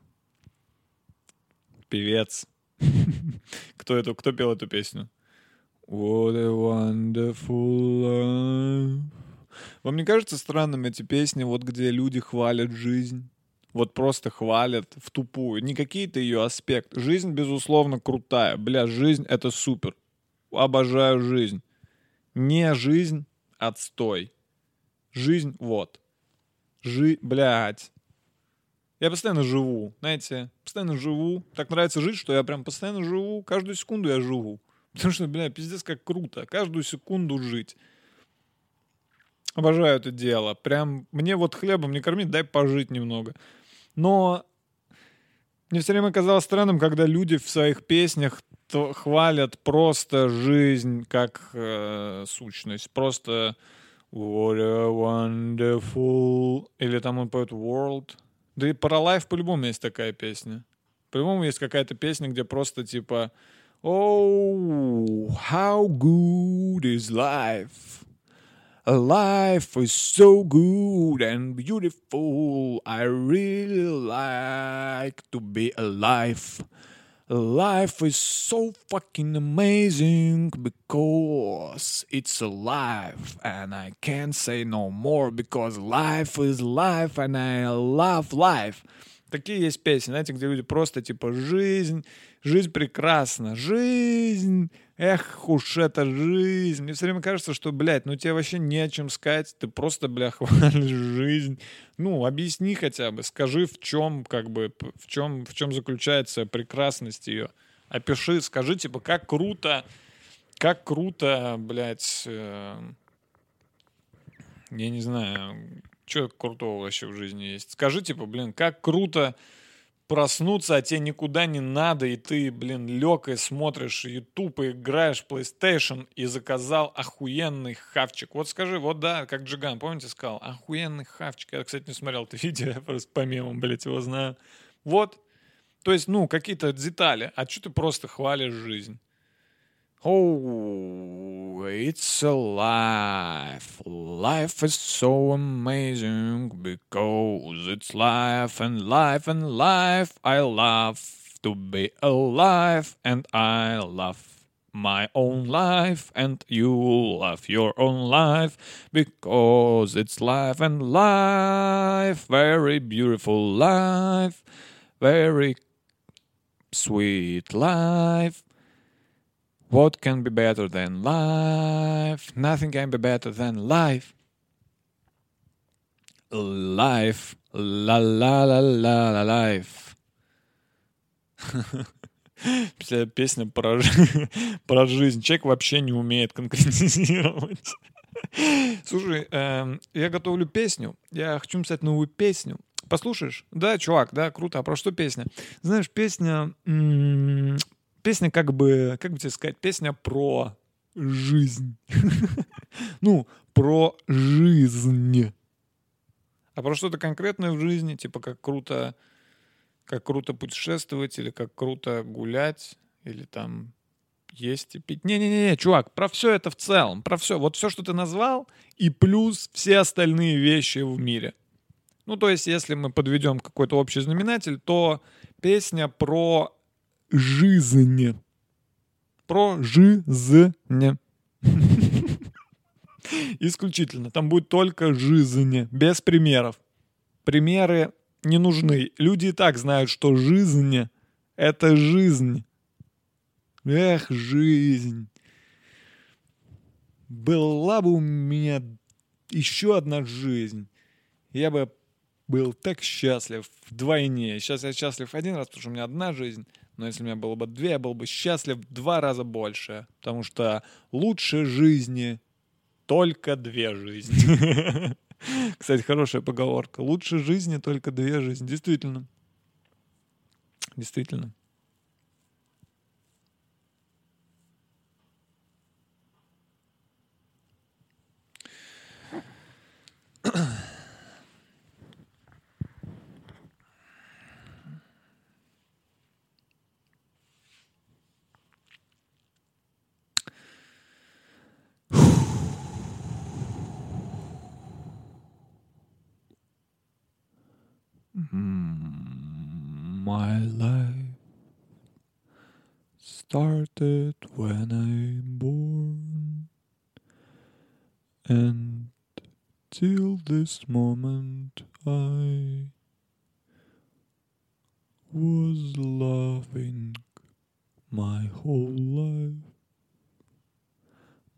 певец. [laughs] Кто эту, кто пел эту песню? What a wonderful life. Вам не кажется странным эти песни, вот где люди хвалят жизнь? вот просто хвалят в тупую. Не какие-то ее аспекты. Жизнь, безусловно, крутая. Бля, жизнь — это супер. Обожаю жизнь. Не жизнь, отстой. Жизнь, вот. Жи, блядь. Я постоянно живу, знаете, постоянно живу. Так нравится жить, что я прям постоянно живу. Каждую секунду я живу. Потому что, бля, пиздец, как круто. Каждую секунду жить. Обожаю это дело. Прям мне вот хлебом не кормить, дай пожить немного. Но мне все время казалось странным, когда люди в своих песнях хвалят просто жизнь как э, сущность. Просто What a wonderful... Или там он поет World. Да и про Life по-любому есть такая песня. По-любому есть какая-то песня, где просто типа Oh, how good is life. Life is so good and beautiful. I really like to be alive. Life is so fucking amazing because it's alive and I can't say no more because life is life and I love life. Такие есть песни, знаете, где люди просто типа жизнь, жизнь прекрасна, жизнь, эх уж это жизнь. Мне все время кажется, что, блядь, ну тебе вообще не о чем сказать, ты просто, бля, [laughs] хвалишь жизнь. Ну, объясни хотя бы, скажи, в чем, как бы, в чем, в чем заключается прекрасность ее. Опиши, скажи, типа, как круто, как круто, блядь, э, я не знаю, что крутого вообще в жизни есть. Скажи, типа, блин, как круто проснуться, а тебе никуда не надо, и ты, блин, лег и смотришь YouTube, и играешь PlayStation, и заказал охуенный хавчик. Вот скажи, вот да, как Джиган, помните, сказал, охуенный хавчик. Я, кстати, не смотрел это [laughs] видео, я просто по мемам, блядь, его знаю. Вот. То есть, ну, какие-то детали. А что ты просто хвалишь жизнь? Oh, it's life. Life is so amazing because it's life and life and life. I love to be alive and I love my own life and you love your own life because it's life and life. Very beautiful life. Very sweet life. What can be better than life? Nothing can be better than life. Life. La la la la la life. [laughs] Вся песня про, [laughs] про жизнь. Человек вообще не умеет конкретизировать. [laughs] Слушай, эм, я готовлю песню. Я хочу написать новую песню. Послушаешь? Да, чувак, да, круто. А про что песня? Знаешь, песня... Песня как бы... Как бы тебе сказать? Песня про жизнь. [laughs] Ну, про жизнь. А про что-то конкретное в жизни, типа как круто, как круто путешествовать, или как круто гулять, или там есть и пить. Не-не-не, чувак, про все это в целом, про все. Вот все, что ты назвал, и плюс все остальные вещи в мире. Ну, то есть, если мы подведем какой-то общий знаменатель, то песня про жизнь. Про жизнь. [laughs] Исключительно. Там будет только жизнь, без примеров. Примеры не нужны. Люди и так знают, что жизнь — это жизнь. Эх, жизнь. Была бы у меня еще одна жизнь. Я бы был так счастлив вдвойне. Сейчас я счастлив один раз, потому что у меня одна жизнь. Но если у меня было бы две, я был бы счастлив в два раза больше. Потому что лучше жизни только две жизни. [laughs] Кстати, хорошая поговорка. Лучше жизни только две жизни. Действительно. Действительно. [clears throat] My life started when I'm born, and till this moment I was loving my whole life.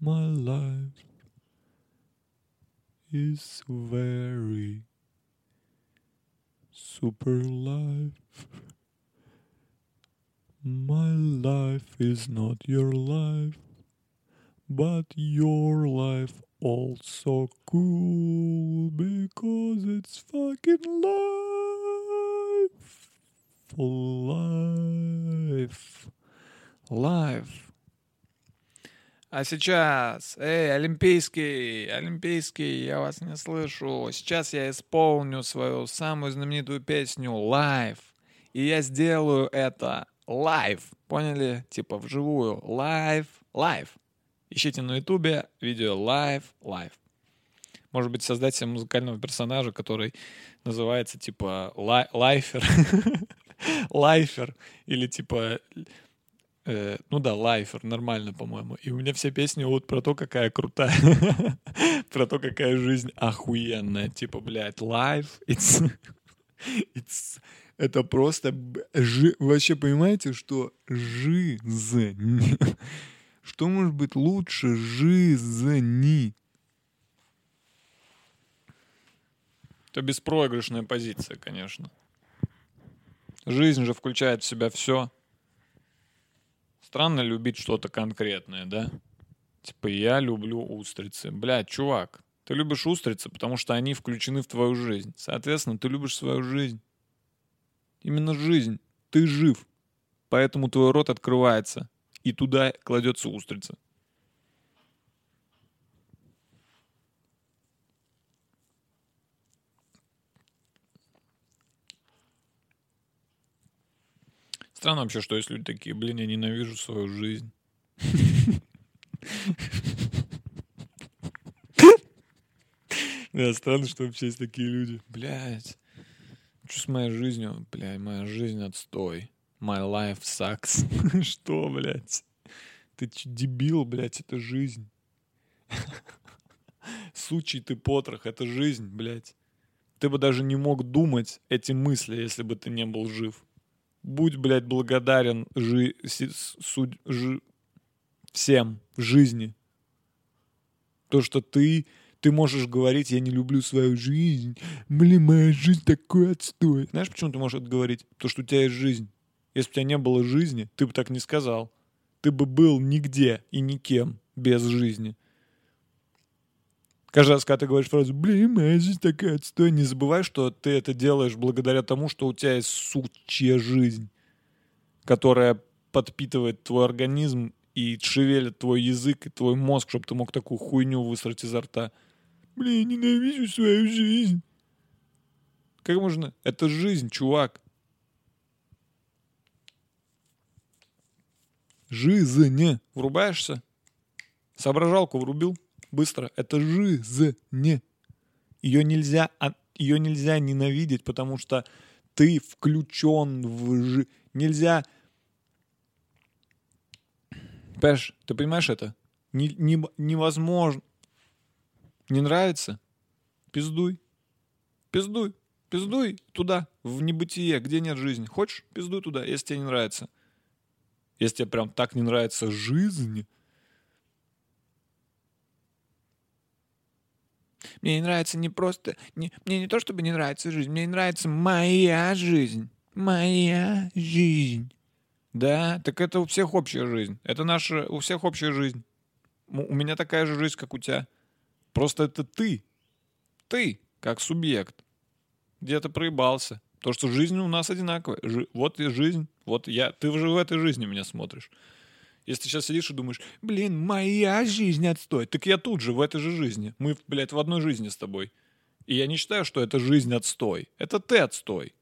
My life is very super life. My life is not your life, but your life also cool because it's fucking life. Life. Life. А сейчас, эй, Олимпийский, Олимпийский, я вас не слышу. Сейчас я исполню свою самую знаменитую песню «Live». И я сделаю это live. Поняли? Типа вживую. Live, live. Ищите на ютубе видео live, live. Может быть, создать себе музыкального персонажа, который называется типа лай- лайфер. лайфер. Или типа Э, ну да, лайфер, нормально, по-моему. И у меня все песни вот про то, какая крутая. [laughs] про то, какая жизнь охуенная. Типа, блядь, life, it's... [laughs] it's... Это просто... Жи... Вообще, понимаете, что жизнь... [laughs] что может быть лучше жизни? Это беспроигрышная позиция, конечно. Жизнь же включает в себя все. Странно любить что-то конкретное, да? Типа, я люблю устрицы. Бля, чувак, ты любишь устрицы, потому что они включены в твою жизнь. Соответственно, ты любишь свою жизнь. Именно жизнь. Ты жив. Поэтому твой рот открывается. И туда кладется устрица. Странно вообще, что есть люди такие, блин, я ненавижу свою жизнь. [laughs] Да, странно, что вообще есть такие люди. Блять. Что с моей жизнью? Бля, моя жизнь отстой. My life sucks. [laughs] Что, блядь? Ты че, дебил, блядь, это жизнь. [laughs] Сучий ты потрох, это жизнь, блядь. Ты бы даже не мог думать эти мысли, если бы ты не был жив. Будь, блядь, благодарен жи, си, су, жи, всем в жизни. То, что ты, ты можешь говорить, я не люблю свою жизнь. Блин, моя жизнь такой отстой. Знаешь, почему ты можешь это говорить? Потому что у тебя есть жизнь. Если бы у тебя не было жизни, ты бы так не сказал. Ты бы был нигде и никем без жизни. Каждый раз, когда ты говоришь фразу «Блин, моя жизнь такая отстой», не забывай, что ты это делаешь благодаря тому, что у тебя есть сучья жизнь, которая подпитывает твой организм и шевелит твой язык и твой мозг, чтобы ты мог такую хуйню высрать изо рта. Блин, ненавижу свою жизнь. Как можно? Это жизнь, чувак. Жизнь. Врубаешься? Соображалку врубил? Быстро. Это жизнь. Ее нельзя, а, ее нельзя ненавидеть, потому что ты включен в жизнь. Нельзя... Понимаешь, ты понимаешь это? Не, не, невозможно. Не нравится? Пиздуй. Пиздуй. Пиздуй туда, в небытие, где нет жизни. Хочешь? Пиздуй туда, если тебе не нравится. Если тебе прям так не нравится жизнь, Мне не нравится не просто... Не, мне не то, чтобы не нравится жизнь, мне не нравится моя жизнь. Моя жизнь. Да, так это у всех общая жизнь. Это наша... У всех общая жизнь. У меня такая же жизнь, как у тебя. Просто это ты. Ты, как субъект. Где-то проебался. То, что жизнь у нас одинаковая. Жи... Вот и жизнь. Вот я... Ты уже в этой жизни меня смотришь. Если ты сейчас сидишь и думаешь, блин, моя жизнь отстой, так я тут же, в этой же жизни. Мы, блядь, в одной жизни с тобой. И я не считаю, что это жизнь отстой. Это ты отстой.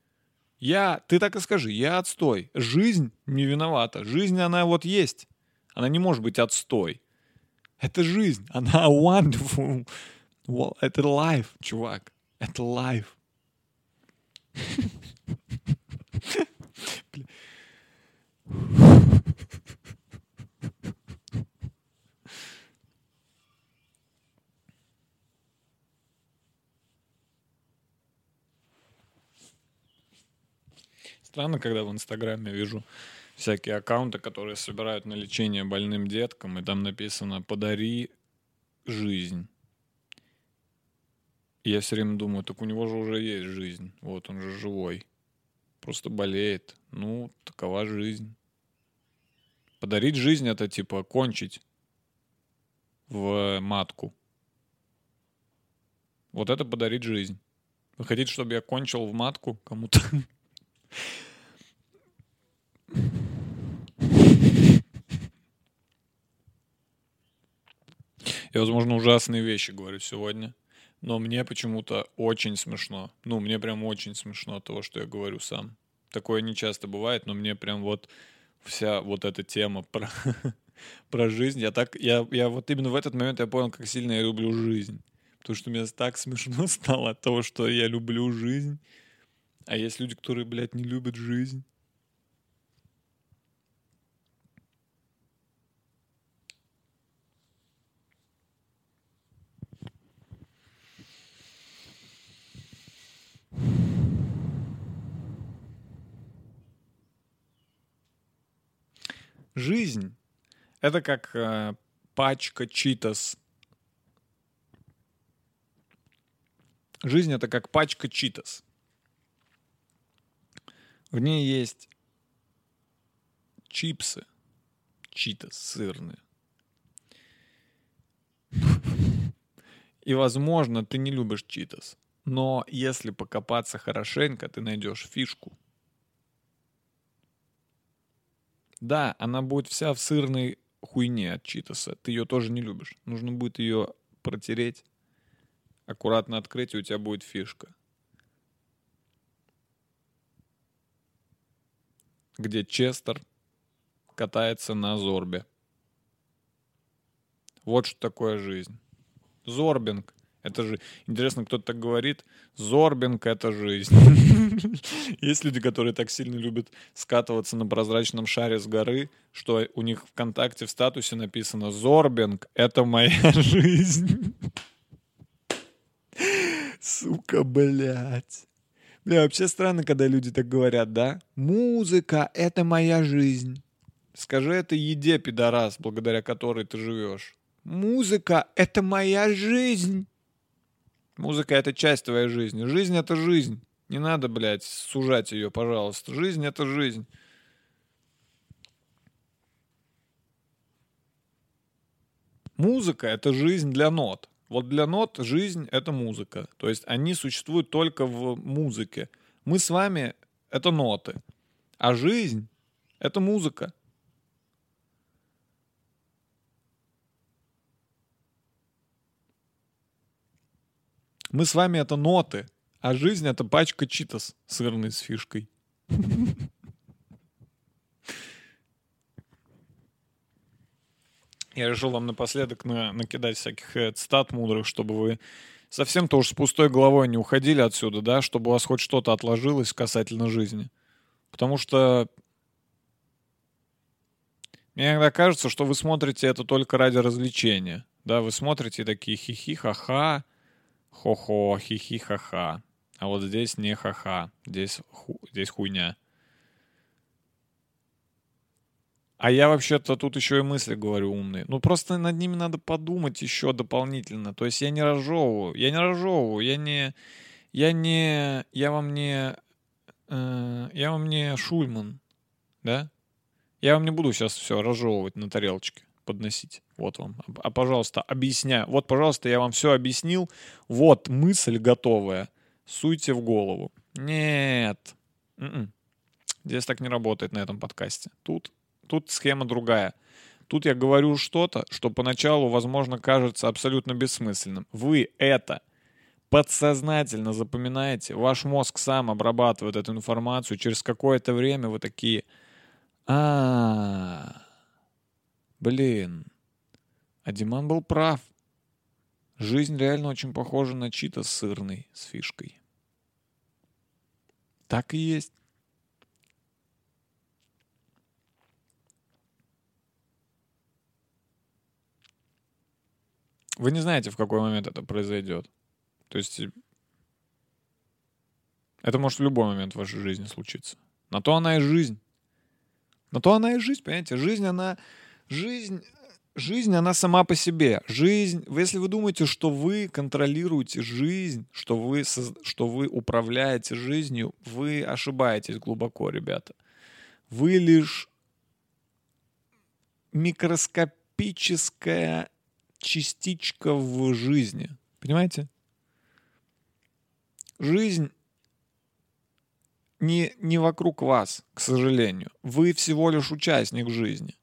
Я, ты так и скажи, я отстой. Жизнь не виновата. Жизнь, она вот есть. Она не может быть отстой. Это жизнь. Она [laughs] wonderful. Well, это life, чувак. Это life. [laughs] Странно, когда в Инстаграме вижу всякие аккаунты, которые собирают на лечение больным деткам, и там написано «подари жизнь». И я все время думаю, так у него же уже есть жизнь. Вот он же живой. Просто болеет. Ну, такова жизнь. Подарить жизнь это типа кончить в матку. Вот это подарить жизнь. Вы хотите, чтобы я кончил в матку кому-то? [laughs] Я, возможно, ужасные вещи говорю сегодня, но мне почему-то очень смешно. Ну, мне прям очень смешно от того, что я говорю сам. Такое не часто бывает, но мне прям вот вся вот эта тема [laughs] про, про жизнь. Я так, я, я вот именно в этот момент я понял, как сильно я люблю жизнь. Потому что мне так смешно [laughs] стало от того, что я люблю жизнь. А есть люди, которые, блядь, не любят жизнь. Жизнь — это как э, пачка читос. Жизнь — это как пачка читос. В ней есть чипсы, читос сырные. И, возможно, ты не любишь читос. Но если покопаться хорошенько, ты найдешь фишку. Да, она будет вся в сырной хуйне от читоса. Ты ее тоже не любишь. Нужно будет ее протереть, аккуратно открыть, и у тебя будет фишка. Где Честер катается на Зорбе. Вот что такое жизнь. Зорбинг. Это же, интересно, кто-то так говорит, Зорбинг — это жизнь. [laughs] Есть люди, которые так сильно любят скатываться на прозрачном шаре с горы, что у них ВКонтакте в статусе написано «Зорбинг — это моя [laughs] жизнь». Сука, блядь. Бля, вообще странно, когда люди так говорят, да? Музыка — это моя жизнь. Скажи это еде, пидорас, благодаря которой ты живешь. Музыка — это моя жизнь. Музыка — это часть твоей жизни. Жизнь — это жизнь. Не надо, блядь, сужать ее, пожалуйста. Жизнь — это жизнь. Музыка — это жизнь для нот. Вот для нот жизнь — это музыка. То есть они существуют только в музыке. Мы с вами — это ноты. А жизнь — это музыка. Мы с вами это ноты, а жизнь это пачка читос сырной с фишкой. Я решил вам напоследок на, накидать всяких э, цитат мудрых, чтобы вы совсем-то уж с пустой головой не уходили отсюда, да, чтобы у вас хоть что-то отложилось касательно жизни. Потому что мне иногда кажется, что вы смотрите это только ради развлечения. Да, вы смотрите такие хихи, ха-ха, хо-хо, хихи, ха-ха. А вот здесь не ха-ха, здесь, ху, здесь хуйня. А я вообще-то тут еще и мысли говорю умные. Ну просто над ними надо подумать еще дополнительно. То есть я не разжевываю, я не разжевываю, я не, я не, я вам не, э, я вам не Шульман, да? Я вам не буду сейчас все разжевывать на тарелочке подносить. Вот вам. А, пожалуйста, объясняю. Вот, пожалуйста, я вам все объяснил. Вот мысль готовая. Суйте в голову. Нет. М-м. Здесь так не работает на этом подкасте. Тут, тут схема другая. Тут я говорю что-то, что поначалу, возможно, кажется абсолютно бессмысленным. Вы это подсознательно запоминаете, ваш мозг сам обрабатывает эту информацию, через какое-то время вы такие, а, Блин. А Диман был прав. Жизнь реально очень похожа на чито сырный с фишкой. Так и есть. Вы не знаете, в какой момент это произойдет. То есть это может в любой момент в вашей жизни случиться. На то она и жизнь. На то она и жизнь, понимаете? Жизнь, она... Жизнь... Жизнь, она сама по себе. Жизнь, если вы думаете, что вы контролируете жизнь, что вы, что вы управляете жизнью, вы ошибаетесь глубоко, ребята. Вы лишь микроскопическая частичка в жизни. Понимаете? Жизнь не, не вокруг вас, к сожалению. Вы всего лишь участник жизни.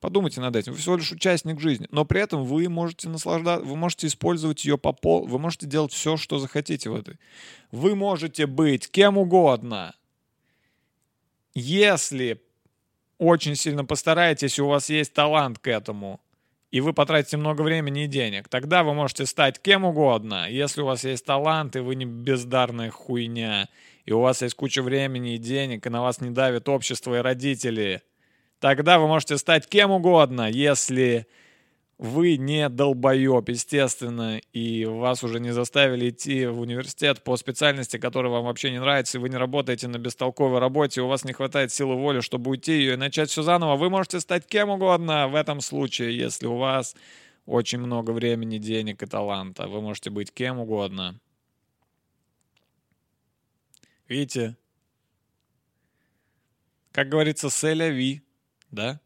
Подумайте над этим. Вы всего лишь участник жизни. Но при этом вы можете наслаждаться, вы можете использовать ее по пол, вы можете делать все, что захотите в этой. Вы можете быть кем угодно. Если очень сильно постараетесь, у вас есть талант к этому, и вы потратите много времени и денег, тогда вы можете стать кем угодно. Если у вас есть талант, и вы не бездарная хуйня, и у вас есть куча времени и денег, и на вас не давит общество и родители, тогда вы можете стать кем угодно, если вы не долбоеб, естественно, и вас уже не заставили идти в университет по специальности, которая вам вообще не нравится, и вы не работаете на бестолковой работе, у вас не хватает силы воли, чтобы уйти ее и начать все заново, вы можете стать кем угодно в этом случае, если у вас очень много времени, денег и таланта. Вы можете быть кем угодно. Видите? Как говорится, селя ви, да?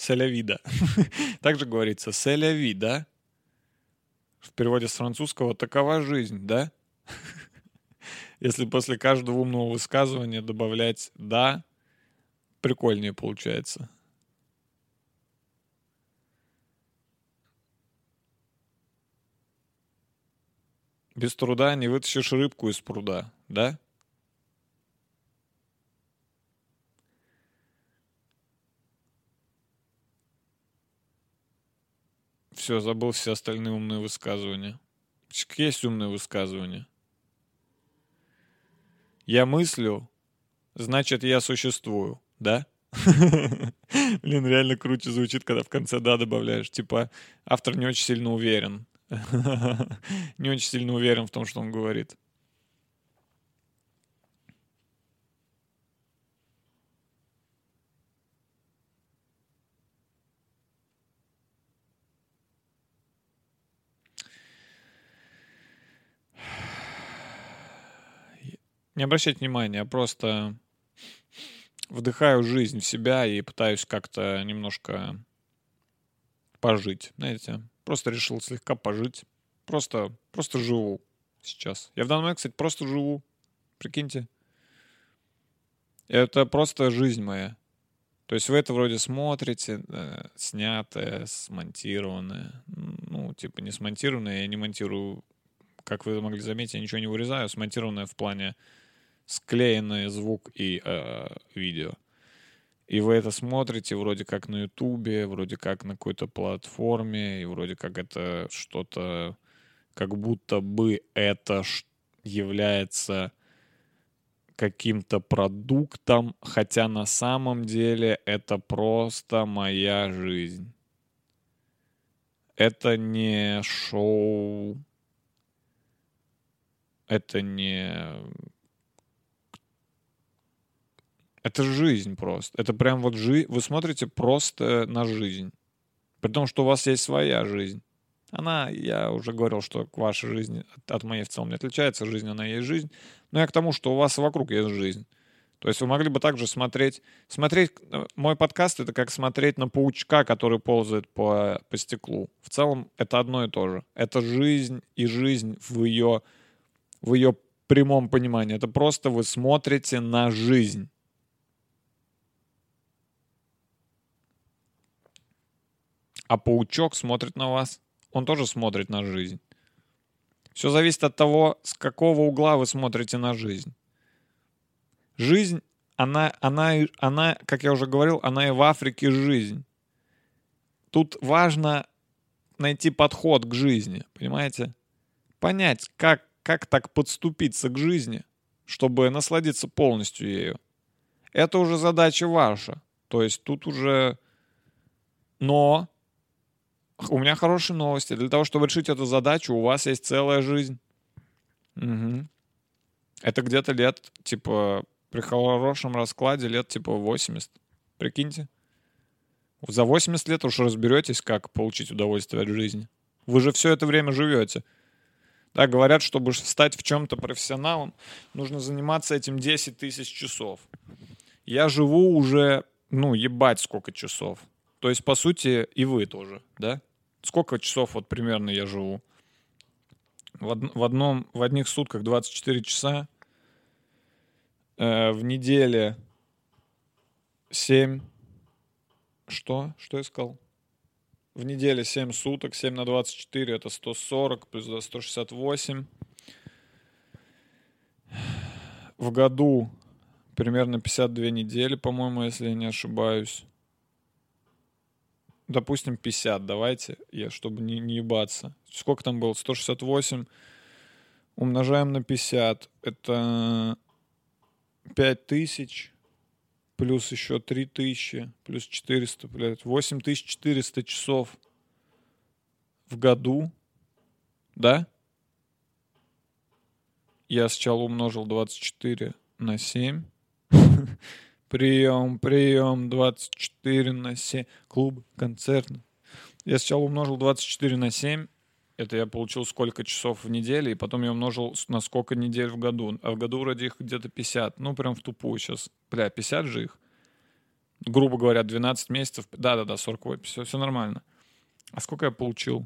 Селя вида. [laughs] Также говорится селя ви, да? В переводе с французского такова жизнь, да? [laughs] Если после каждого умного высказывания добавлять «да», прикольнее получается. Без труда не вытащишь рыбку из пруда, да? Все, забыл все остальные умные высказывания. Есть умные высказывания. Я мыслю, значит, я существую, да? [laughs] Блин, реально круче звучит, когда в конце «да» добавляешь. Типа, автор не очень сильно уверен. [laughs] Не очень сильно уверен в том, что он говорит. Не обращайте внимания, я просто вдыхаю жизнь в себя и пытаюсь как-то немножко пожить, знаете. Просто решил слегка пожить. Просто, просто живу сейчас. Я в данный момент, кстати, просто живу. Прикиньте. Это просто жизнь моя. То есть вы это вроде смотрите, э, снятое, смонтированное. Ну, типа не смонтированное, я не монтирую, как вы могли заметить, я ничего не вырезаю, смонтированное в плане склеенный звук и э, видео. И вы это смотрите вроде как на Ютубе, вроде как на какой-то платформе, и вроде как это что-то, как будто бы это является каким-то продуктом, хотя на самом деле это просто моя жизнь. Это не шоу, это не это жизнь просто. Это прям вот жизнь. Вы смотрите просто на жизнь. При том, что у вас есть своя жизнь. Она, я уже говорил, что к вашей жизни от, от моей в целом не отличается. Жизнь, она и есть жизнь. Но я к тому, что у вас вокруг есть жизнь. То есть вы могли бы также смотреть... Смотреть э, мой подкаст — это как смотреть на паучка, который ползает по, по стеклу. В целом это одно и то же. Это жизнь и жизнь в ее, в ее прямом понимании. Это просто вы смотрите на жизнь. А паучок смотрит на вас. Он тоже смотрит на жизнь. Все зависит от того, с какого угла вы смотрите на жизнь. Жизнь, она, она, она, как я уже говорил, она и в Африке жизнь. Тут важно найти подход к жизни, понимаете? Понять, как, как так подступиться к жизни, чтобы насладиться полностью ею. Это уже задача ваша. То есть тут уже... Но у меня хорошие новости. Для того, чтобы решить эту задачу, у вас есть целая жизнь. Мгм. Это где-то лет, типа, при хорошем раскладе лет, типа, 80. Прикиньте. За 80 лет уж разберетесь, как получить удовольствие от жизни. Вы же все это время живете. Да, говорят, чтобы стать в чем-то профессионалом, нужно заниматься этим 10 тысяч часов. Я живу уже, ну, ебать сколько часов. То есть, по сути, и вы тоже, да? Сколько часов вот примерно я живу? В, од- в одном, в одних сутках 24 часа, э, в неделе 7, что? Что я сказал? В неделе 7 суток, 7 на 24 это 140, плюс 2 168. В году примерно 52 недели, по-моему, если я не ошибаюсь. Допустим, 50, давайте, я, чтобы не, не ебаться. Сколько там было? 168 умножаем на 50. Это 5000 плюс еще 3000, плюс 400, блядь, 8400 часов в году, да? Я сначала умножил 24 на 7. [laughs] Прием, прием, 24 на 7. Клуб, концертный. Я сначала умножил 24 на 7. Это я получил сколько часов в неделе, и потом я умножил на сколько недель в году. А в году вроде их где-то 50. Ну, прям в тупую сейчас. Бля, 50 же их. Грубо говоря, 12 месяцев. Да-да-да, 48. Все, все нормально. А сколько я получил?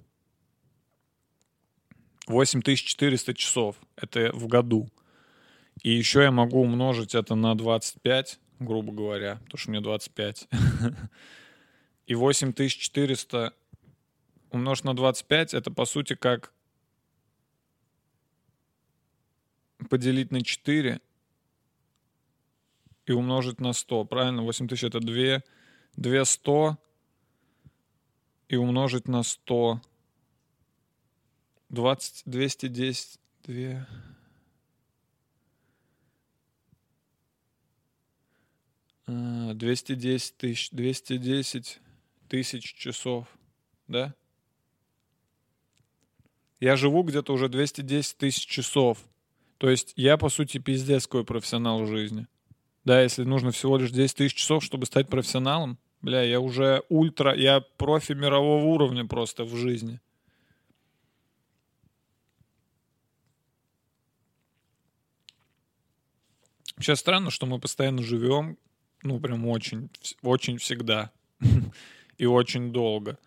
8400 часов. Это в году. И еще я могу умножить это на 25, грубо говоря, потому что мне 25. [laughs] И 8400 умножить на 25, это по сути как поделить на 4 и умножить на 100. Правильно? 8000 это 2, 2 100 и умножить на 100. 20, 210, 2... 210 тысяч, 210 тысяч часов, да? Я живу где-то уже 210 тысяч часов. То есть я, по сути, пиздец какой профессионал в жизни. Да, если нужно всего лишь 10 тысяч часов, чтобы стать профессионалом, бля, я уже ультра, я профи мирового уровня просто в жизни. Сейчас странно, что мы постоянно живем, ну, прям очень, очень всегда [laughs] и очень долго.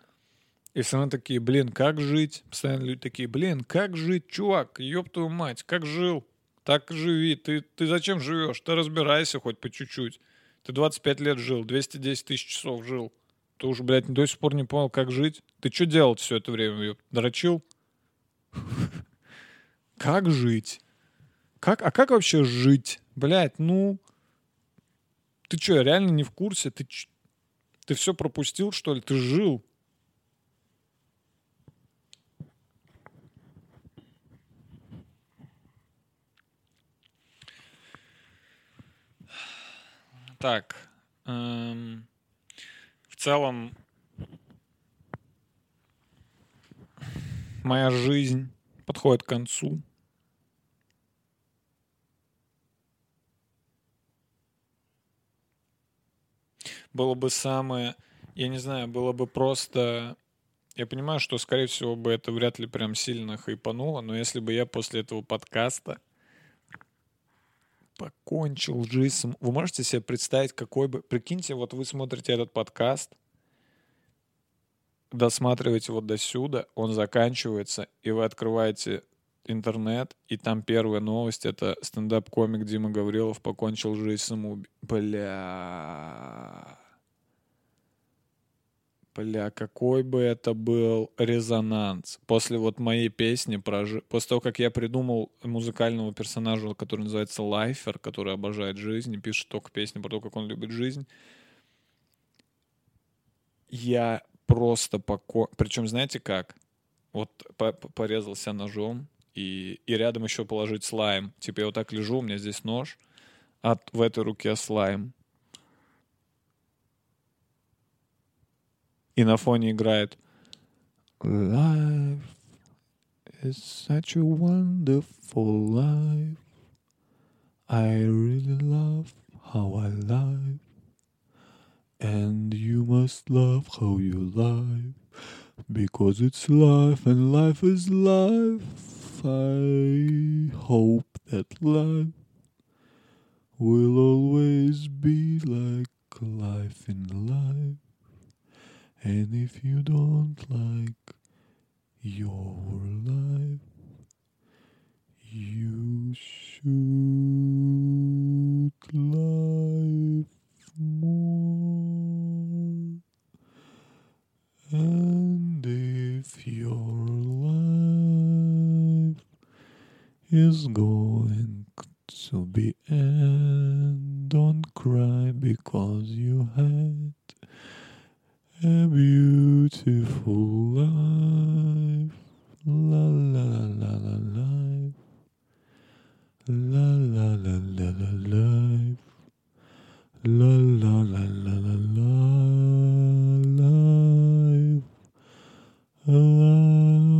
И все такие, блин, как жить? Постоянно люди такие, блин, как жить, чувак, ёб твою мать, как жил? Так живи, ты, ты зачем живешь? Ты разбирайся хоть по чуть-чуть. Ты 25 лет жил, 210 тысяч часов жил. Ты уже, блядь, до сих пор не понял, как жить? Ты что делал все это время? ёб? Дрочил? [laughs] Как жить? Как, а как вообще жить? Блядь, ну... Ты что, реально не в курсе? Ты, ты все пропустил, что ли? Ты жил. Так. эм, в целом, моя жизнь подходит к концу. Было бы самое, я не знаю, было бы просто... Я понимаю, что, скорее всего, бы это вряд ли прям сильно хайпануло, но если бы я после этого подкаста покончил жизнь... Вы можете себе представить, какой бы... Прикиньте, вот вы смотрите этот подкаст, досматриваете вот до сюда, он заканчивается, и вы открываете интернет, и там первая новость — это стендап-комик Дима Гаврилов покончил жизнь самоубийством. Бля... Бля, какой бы это был резонанс. После вот моей песни, про жи- после того, как я придумал музыкального персонажа, который называется Лайфер, который обожает жизнь и пишет только песни про то, как он любит жизнь, я просто поко... Причем знаете как? Вот по- по- порезал себя ножом, и, и рядом еще положить слайм. Типа я вот так лежу, у меня здесь нож, а в этой руке слайм. И на фоне играет Life is such a wonderful life. I really love how I live, and you must love how you live, because it's life and life is life. I hope that life will always be like life in life, and if you don't like your life, you should life more. And if your life is going to be end, don't cry because you had a beautiful life. La la la la la life. La la la la la life. La la la la la la life. Alive.